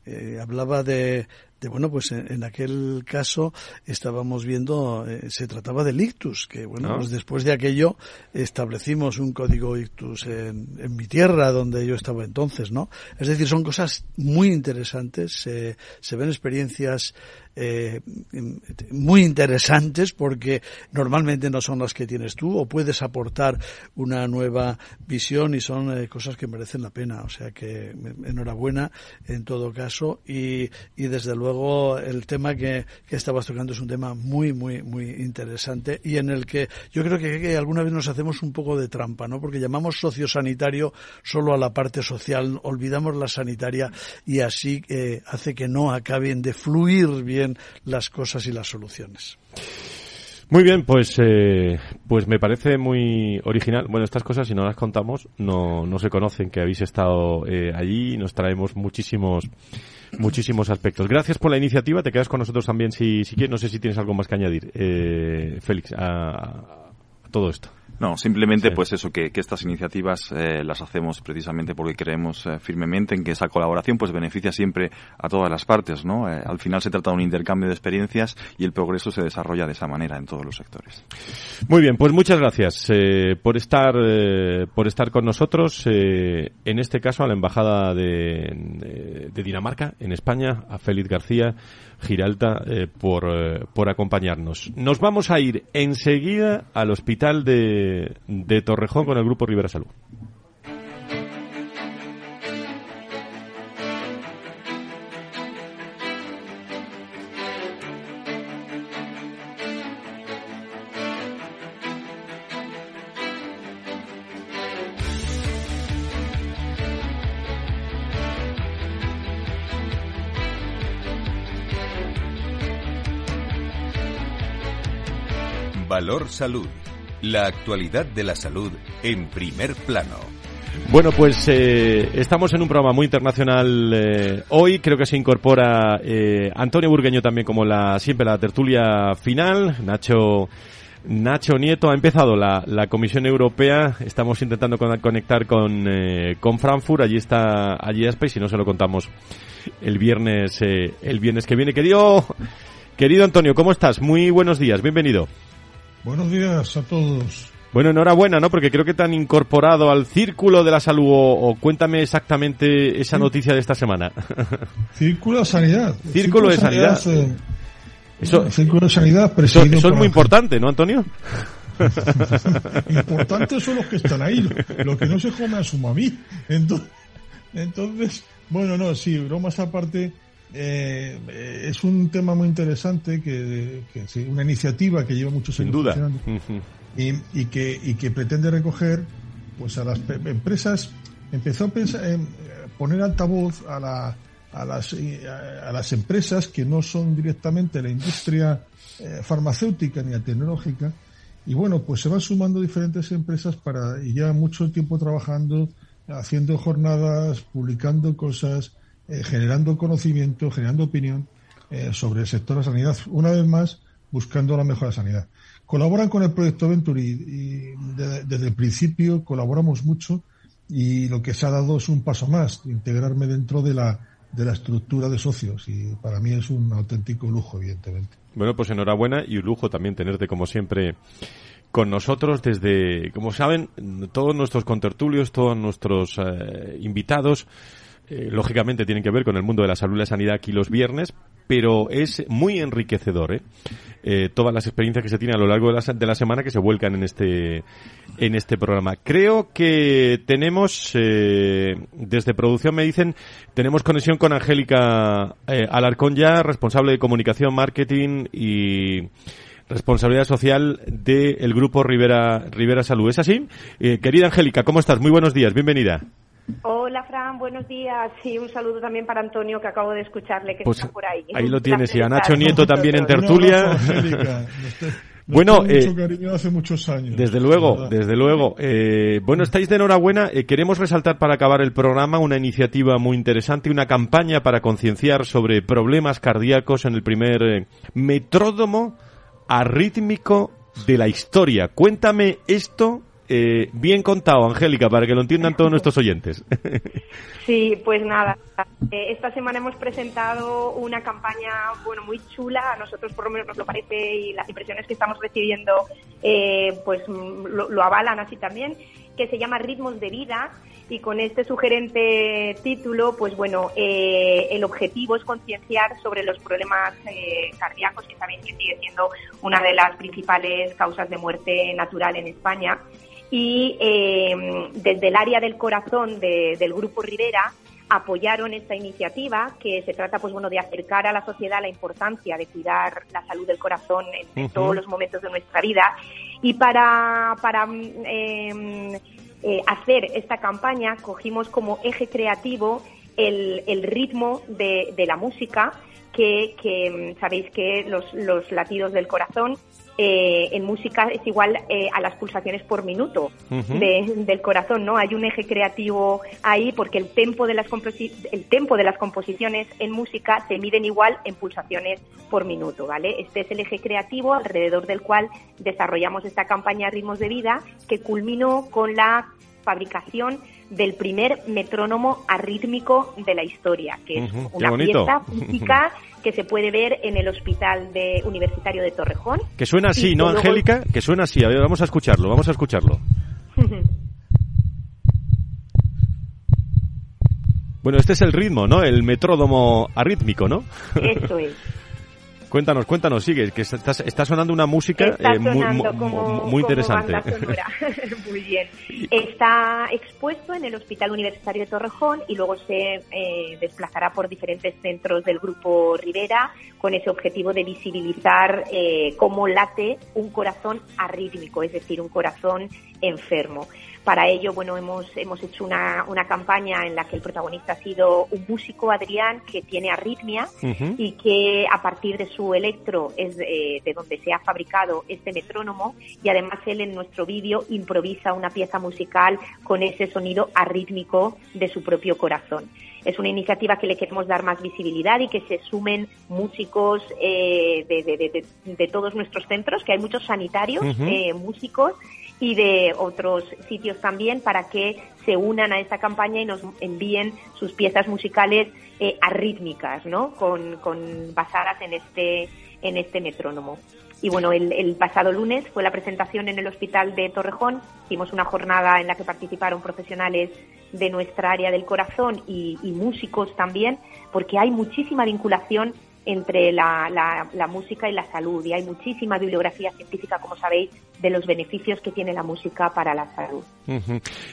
eh, hablaba de, de, bueno, pues en, en, aquel caso estábamos viendo, eh, se trataba del ictus, que bueno, ¿No? pues después de aquello establecimos un código ictus en, en, mi tierra, donde yo estaba entonces, ¿no? Es decir, son cosas muy interesantes, se, se ven experiencias eh, muy interesantes porque normalmente no son las que tienes tú o puedes aportar una nueva visión y son eh, cosas que merecen la pena. O sea que enhorabuena en todo caso y, y desde luego el tema que, estabas tocando es un tema muy, muy, muy interesante y en el que yo creo que, que alguna vez nos hacemos un poco de trampa, ¿no? Porque llamamos sociosanitario solo a la parte social, olvidamos la sanitaria y así eh, hace que no acaben de fluir bien las cosas y las soluciones. Muy bien, pues eh, pues me parece muy original. Bueno, estas cosas si no las contamos no, no se conocen, que habéis estado eh, allí y nos traemos muchísimos muchísimos aspectos. Gracias por la iniciativa. Te quedas con nosotros también si, si quieres. No sé si tienes algo más que añadir, eh, Félix, a, a todo esto. No, simplemente sí. pues eso, que, que estas iniciativas eh, las hacemos precisamente porque creemos eh, firmemente en que esa colaboración pues beneficia siempre a todas las partes, ¿no? Eh, al final se trata de un intercambio de experiencias y el progreso se desarrolla de esa manera en todos los sectores. Muy bien, pues muchas gracias por estar por estar con nosotros, en este caso a la Embajada de, de, de Dinamarca en España, a Félix García, Giralta eh, por, eh, por acompañarnos. Nos vamos a ir enseguida al hospital de, de Torrejón con el Grupo Rivera Salud. Salud. La actualidad de la salud en primer plano. Bueno, pues eh, estamos en un programa muy internacional eh, hoy. Creo que se incorpora eh, Antonio Burgueño también como la siempre la tertulia final. Nacho Nacho Nieto ha empezado la, Comisión Europea. Estamos intentando con, conectar con, con Frankfurt. Allí está allí y no se lo contamos el viernes el viernes que viene. Querido querido Antonio, ¿cómo estás? Muy buenos días. Bienvenido. Buenos días a todos. Bueno, enhorabuena, ¿no? Porque creo que te han incorporado al Círculo de la Salud o, o cuéntame exactamente esa noticia de esta semana. Círculo de Sanidad. Círculo, Círculo de Sanidad. sanidad eh, eso, Círculo de Sanidad presidido Eso, eso es muy importante, ¿no, Antonio? Importantes son los que están ahí, los que no se come a su mamí. Entonces, entonces, bueno, no, sí, bromas aparte, eh, es un tema muy interesante, que, una iniciativa que lleva muchos años duda. y, que, y que pretende recoger pues a las empresas, empezó a pensar, en poner altavoz a, la, a, las, a las empresas que no son directamente la industria eh, farmacéutica ni la tecnológica, y bueno, pues se van sumando diferentes empresas para, y ya mucho tiempo trabajando, haciendo jornadas, publicando cosas, eh, generando conocimiento, generando opinión eh, sobre el sector de la sanidad, una vez más buscando la mejora sanidad. Colaboran con el proyecto Venturi y, desde el principio colaboramos mucho y lo que se ha dado es un paso más, integrarme dentro de la, de la estructura de socios y para mí es un auténtico lujo, evidentemente. Bueno, pues enhorabuena y un lujo también tenerte como siempre con nosotros desde, como saben, todos nuestros contertulios, todos nuestros eh, invitados eh, lógicamente tienen que ver con el mundo de la salud y la sanidad aquí los viernes, pero es muy enriquecedor, ¿eh? ¿eh? todas las experiencias que se tienen a lo largo de la, de la, semana que se vuelcan en este, en este programa. Creo que tenemos, eh, desde producción me dicen, tenemos conexión con Angélica Alarcón ya, responsable de comunicación, marketing y responsabilidad social del grupo Rivera, Rivera Salud. ¿Es así? querida Angélica, ¿cómo estás? Muy buenos días, bienvenida. Hola, Fran, buenos días. Y un saludo también para Antonio, que acabo de escucharle, que pues está por ahí. Ahí lo tienes. Y a Nacho Nieto también en tertulia. Bueno, eh, cariño hace muchos años. Desde luego, desde luego. Eh, bueno, estáis de enhorabuena. Eh, queremos resaltar para acabar el programa una iniciativa muy interesante, una campaña para concienciar sobre problemas cardíacos en el primer eh, metródomo arrítmico de la historia. Cuéntame esto eh, bien contado, Angélica, para que lo entiendan todos nuestros oyentes. Sí, pues nada. Eh, esta semana hemos presentado una campaña, bueno, muy chula. A nosotros por lo menos nos lo parece y las impresiones que estamos recibiendo, eh, pues mm, lo, avalan así también, que se llama Ritmos de Vida. Y con este sugerente título, pues bueno, el objetivo es concienciar sobre los problemas cardíacos, que también sigue siendo una de las principales causas de muerte natural en España y eh, desde el área del corazón del Grupo Rivera apoyaron esta iniciativa que se trata pues bueno de acercar a la sociedad la importancia de cuidar la salud del corazón en, todos los momentos de nuestra vida. Y para para em, eh, hacer esta campaña cogimos como eje creativo el, el ritmo de, de la música que, que sabéis que los, los latidos del corazón eh, en música es igual eh, a las pulsaciones por minuto del corazón, ¿no? Hay un eje creativo ahí porque el tempo de las el tempo de las composiciones en música se miden igual en pulsaciones por minuto, ¿vale? Este es el eje creativo alrededor del cual desarrollamos esta campaña Ritmos de Vida que culminó con la fabricación del primer metrónomo arrítmico de la historia, que es una pieza física que se puede ver en el Hospital de Universitario de Torrejón. Que suena así, ¿no, Angélica? Que suena así. A ver, vamos a escucharlo, vamos a escucharlo. bueno, este es el ritmo, ¿no? El metrónomo arrítmico, ¿no? Eso es. Cuéntanos, cuéntanos, sigue, que está, sonando una música eh, muy, interesante. muy bien. Está expuesto en el Hospital Universitario de Torrejón y luego se eh, desplazará por diferentes centros del Grupo Rivera con ese objetivo de visibilizar eh, cómo late un corazón arrítmico, es decir, un corazón enfermo. Para ello, bueno, hemos, hemos hecho una, una campaña en la que el protagonista ha sido un músico, Adrián, que tiene arritmia y que a partir de su electro es de, de donde se ha fabricado este metrónomo y además él en nuestro vídeo improvisa una pieza musical con ese sonido arrítmico de su propio corazón. Es una iniciativa que le queremos dar más visibilidad y que se sumen músicos eh, de, de, de, todos nuestros centros, que hay muchos sanitarios, eh, músicos y de otros sitios también para que se unan a esta campaña y nos envíen sus piezas musicales eh, arrítmicas, ¿no? Con, con basadas en este en este metrónomo. Y bueno, el, el, pasado lunes fue la presentación en el Hospital de Torrejón. Hicimos una jornada en la que participaron profesionales de nuestra área del corazón y, y músicos también, porque hay muchísima vinculación entre la, la, música y la salud. Y hay muchísima bibliografía científica, como sabéis, de los beneficios que tiene la música para la salud.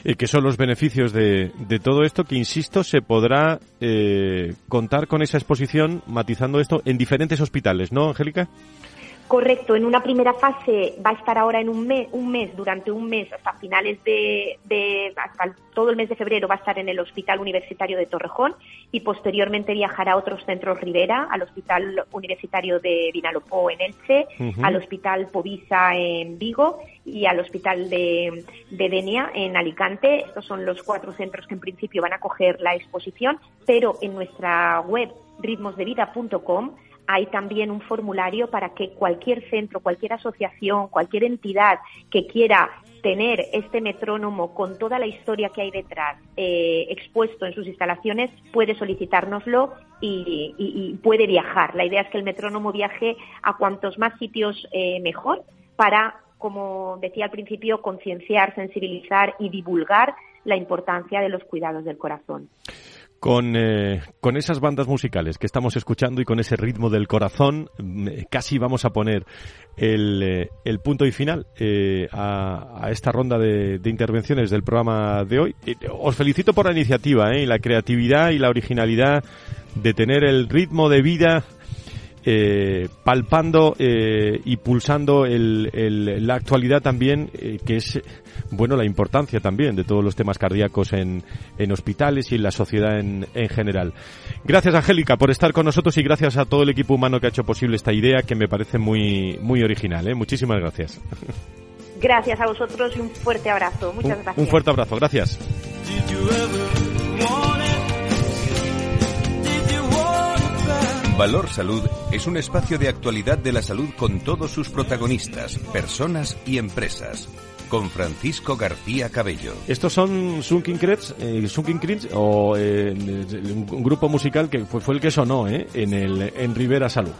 ¿Y qué son los beneficios de, de todo esto? Que, insisto, se podrá eh, contar con esa exposición, matizando esto, en diferentes hospitales, ¿no, Angélica? Correcto, en una primera fase va a estar ahora en un mes, un mes durante un mes hasta finales de, hasta todo el mes de febrero va a estar en el Hospital Universitario de Torrejón y posteriormente viajará a otros centros Rivera, al Hospital Universitario de Vinalopó en Elche, al Hospital Povisa en Vigo y al Hospital de, de Denia en Alicante. Estos son los cuatro centros que en principio van a coger la exposición, pero en nuestra web ritmosdevida.com hay también un formulario para que cualquier centro, cualquier asociación, cualquier entidad que quiera tener este metrónomo con toda la historia que hay detrás eh, expuesto en sus instalaciones puede solicitárnoslo y, puede viajar. La idea es que el metrónomo viaje a cuantos más sitios eh, mejor para, como decía al principio, concienciar, sensibilizar y divulgar la importancia de los cuidados del corazón con, eh, con esas bandas musicales que estamos escuchando y con ese ritmo del corazón, mm, casi vamos a poner el, eh, el punto y final eh, a, a, esta ronda de, intervenciones del programa de hoy. Os felicito por la iniciativa y la creatividad y la originalidad de tener el ritmo de vida eh, palpando eh, y pulsando el, la actualidad también, eh, que es, bueno, la importancia también de todos los temas cardíacos en, en hospitales y en la sociedad en, en general. Gracias, Angélica, por estar con nosotros y gracias a todo el equipo humano que ha hecho posible esta idea que me parece muy, muy original. ¿eh? Muchísimas gracias. Gracias a vosotros y un fuerte abrazo. Muchas gracias. Un fuerte abrazo. Gracias. Valor Salud es un espacio de actualidad de la salud con todos sus protagonistas, personas y empresas. Con Francisco García Cabello. Estos son Sunking Creds, eh, o eh, un grupo musical que fue, fue el que sonó eh, en, el, en Rivera Salud.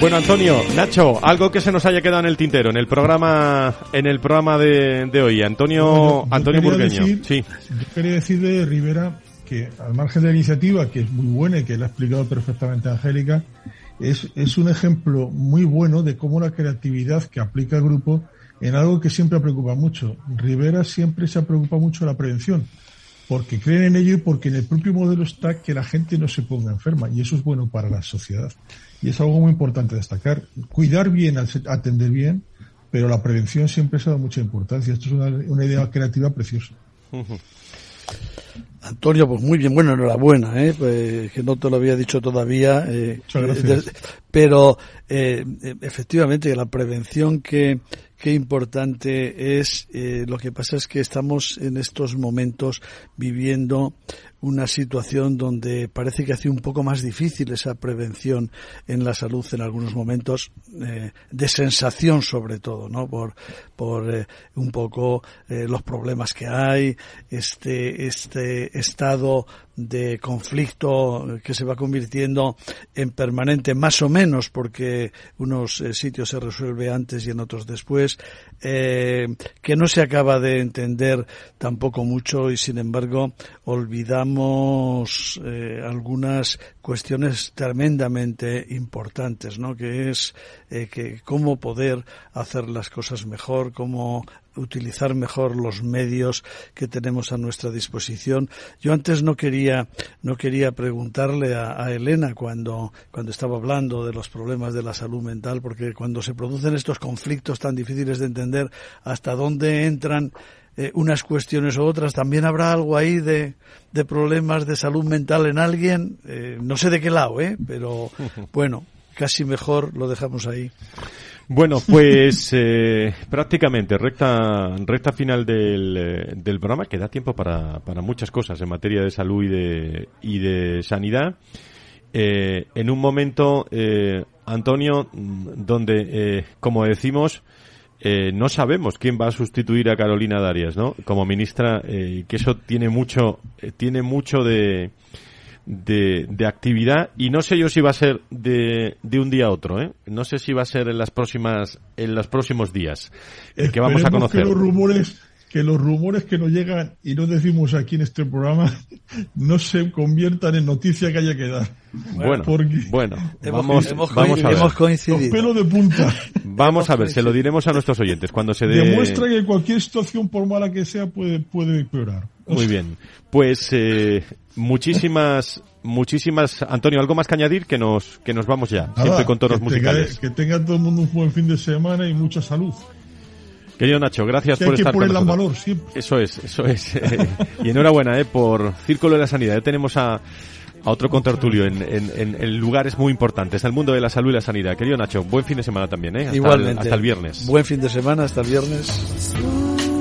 Bueno, Antonio, Nacho, algo que se nos haya quedado en el tintero en el programa en el programa de, hoy. Antonio, Antonio Burgueño. sí. Yo quería decir de Rivera que al margen de la iniciativa, que es muy buena y que la ha explicado perfectamente Angélica, es, es un ejemplo muy bueno de cómo la creatividad que aplica el grupo en algo que siempre preocupa mucho. Rivera siempre se ha preocupado mucho la prevención, porque creen en ello y porque en el propio modelo está que la gente no se ponga enferma, y eso es bueno para la sociedad. Y es algo muy importante destacar. Cuidar bien, atender bien, pero la prevención siempre ha dado mucha importancia. Esto es una, idea creativa preciosa. Antonio, pues muy bien, bueno, enhorabuena, ¿eh? Pues, que no te lo había dicho todavía. Eh, pero eh, efectivamente, la prevención que, qué importante es. Eh, lo que pasa es que estamos en estos momentos viviendo una situación donde parece que hace un poco más difícil esa prevención en la salud en algunos momentos eh, de sensación sobre todo no por por eh, un poco los problemas que hay este este estado de conflicto que se va convirtiendo en permanente más o menos porque unos eh, sitios se resuelve antes y en otros después eh, que no se acaba de entender tampoco mucho y sin embargo olvidamos eh, algunas cuestiones tremendamente importantes, ¿no? Que es eh, que cómo poder hacer las cosas mejor, cómo utilizar mejor los medios que tenemos a nuestra disposición. Yo antes no quería no quería preguntarle a, a, Elena cuando cuando estaba hablando de los problemas de la salud mental, porque cuando se producen estos conflictos tan difíciles de entender hasta dónde entran eh, unas cuestiones u otras. También habrá algo ahí de, de problemas de salud mental en alguien. Eh, no sé de qué lado, ¿eh? Pero bueno, casi mejor lo dejamos ahí. Bueno, pues eh, prácticamente recta, recta final del, del programa. Queda tiempo para, para muchas cosas en materia de salud y de, y de sanidad. Eh, en un momento, eh, Antonio, donde, eh, como decimos, eh, no sabemos quién va a sustituir a Carolina Darias, ¿no? Como ministra, eh, que eso tiene mucho, eh, tiene mucho de, de, de, actividad y no sé yo si va a ser de, de un día a otro, ¿eh? No sé si va a ser en las próximas, en los próximos días, que vamos a conocer. Que los rumores que los rumores que nos llegan y no decimos aquí en este programa no se conviertan en noticia que haya que dar. Bueno, bueno, Hemos- vamos, hemos vamos a ver. hemos coincidido. Los pelos de punta. Vamos a ver, se lo diremos a nuestros oyentes cuando se dé. Demuestra que cualquier situación, por mala que sea, puede, puede empeorar. Muy bien. Pues eh, muchísimas, muchísimas. Antonio, algo más que añadir que nos, que nos vamos ya, Nada, siempre con tonos que tenga- musicales. que tenga todo el mundo un buen fin de semana y mucha salud. Querido Nacho, gracias Que por estar con en nosotros. valor siempre. Eso es, eso es. Eh, y enhorabuena eh, por Círculo de la Sanidad. Ya tenemos a, a otro contertulio en, en, en- en lugares muy importantes, el mundo de la salud y la sanidad. Querido Nacho, buen fin de semana también, ¿eh? Hasta el- Igualmente. hasta el viernes. Buen fin de semana, hasta el viernes.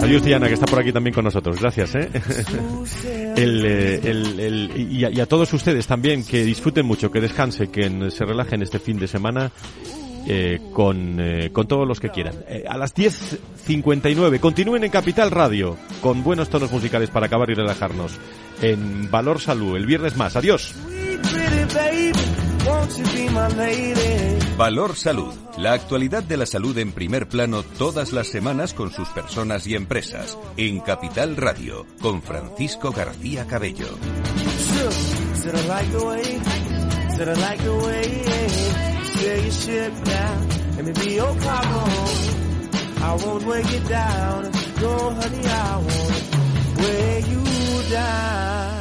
Adiós, Diana, que está por aquí también con nosotros. Gracias, ¿eh? El, eh, el- el- y, a, y a todos ustedes también, que disfruten mucho, que descansen, que en- se relajen este fin de semana eh, con, eh, con todos los que quieran. Eh, a las 10.59, continúen en Capital Radio, con buenos tonos musicales para acabar y relajarnos. En Valor Salud, el viernes más. Adiós. Valor Salud. La actualidad de la salud en primer plano todas las semanas con sus personas y empresas. En Capital Radio, con Francisco García Cabello. sail your ship now and maybe you'll come. I won't weigh you down. No, honey, I won't weigh you down.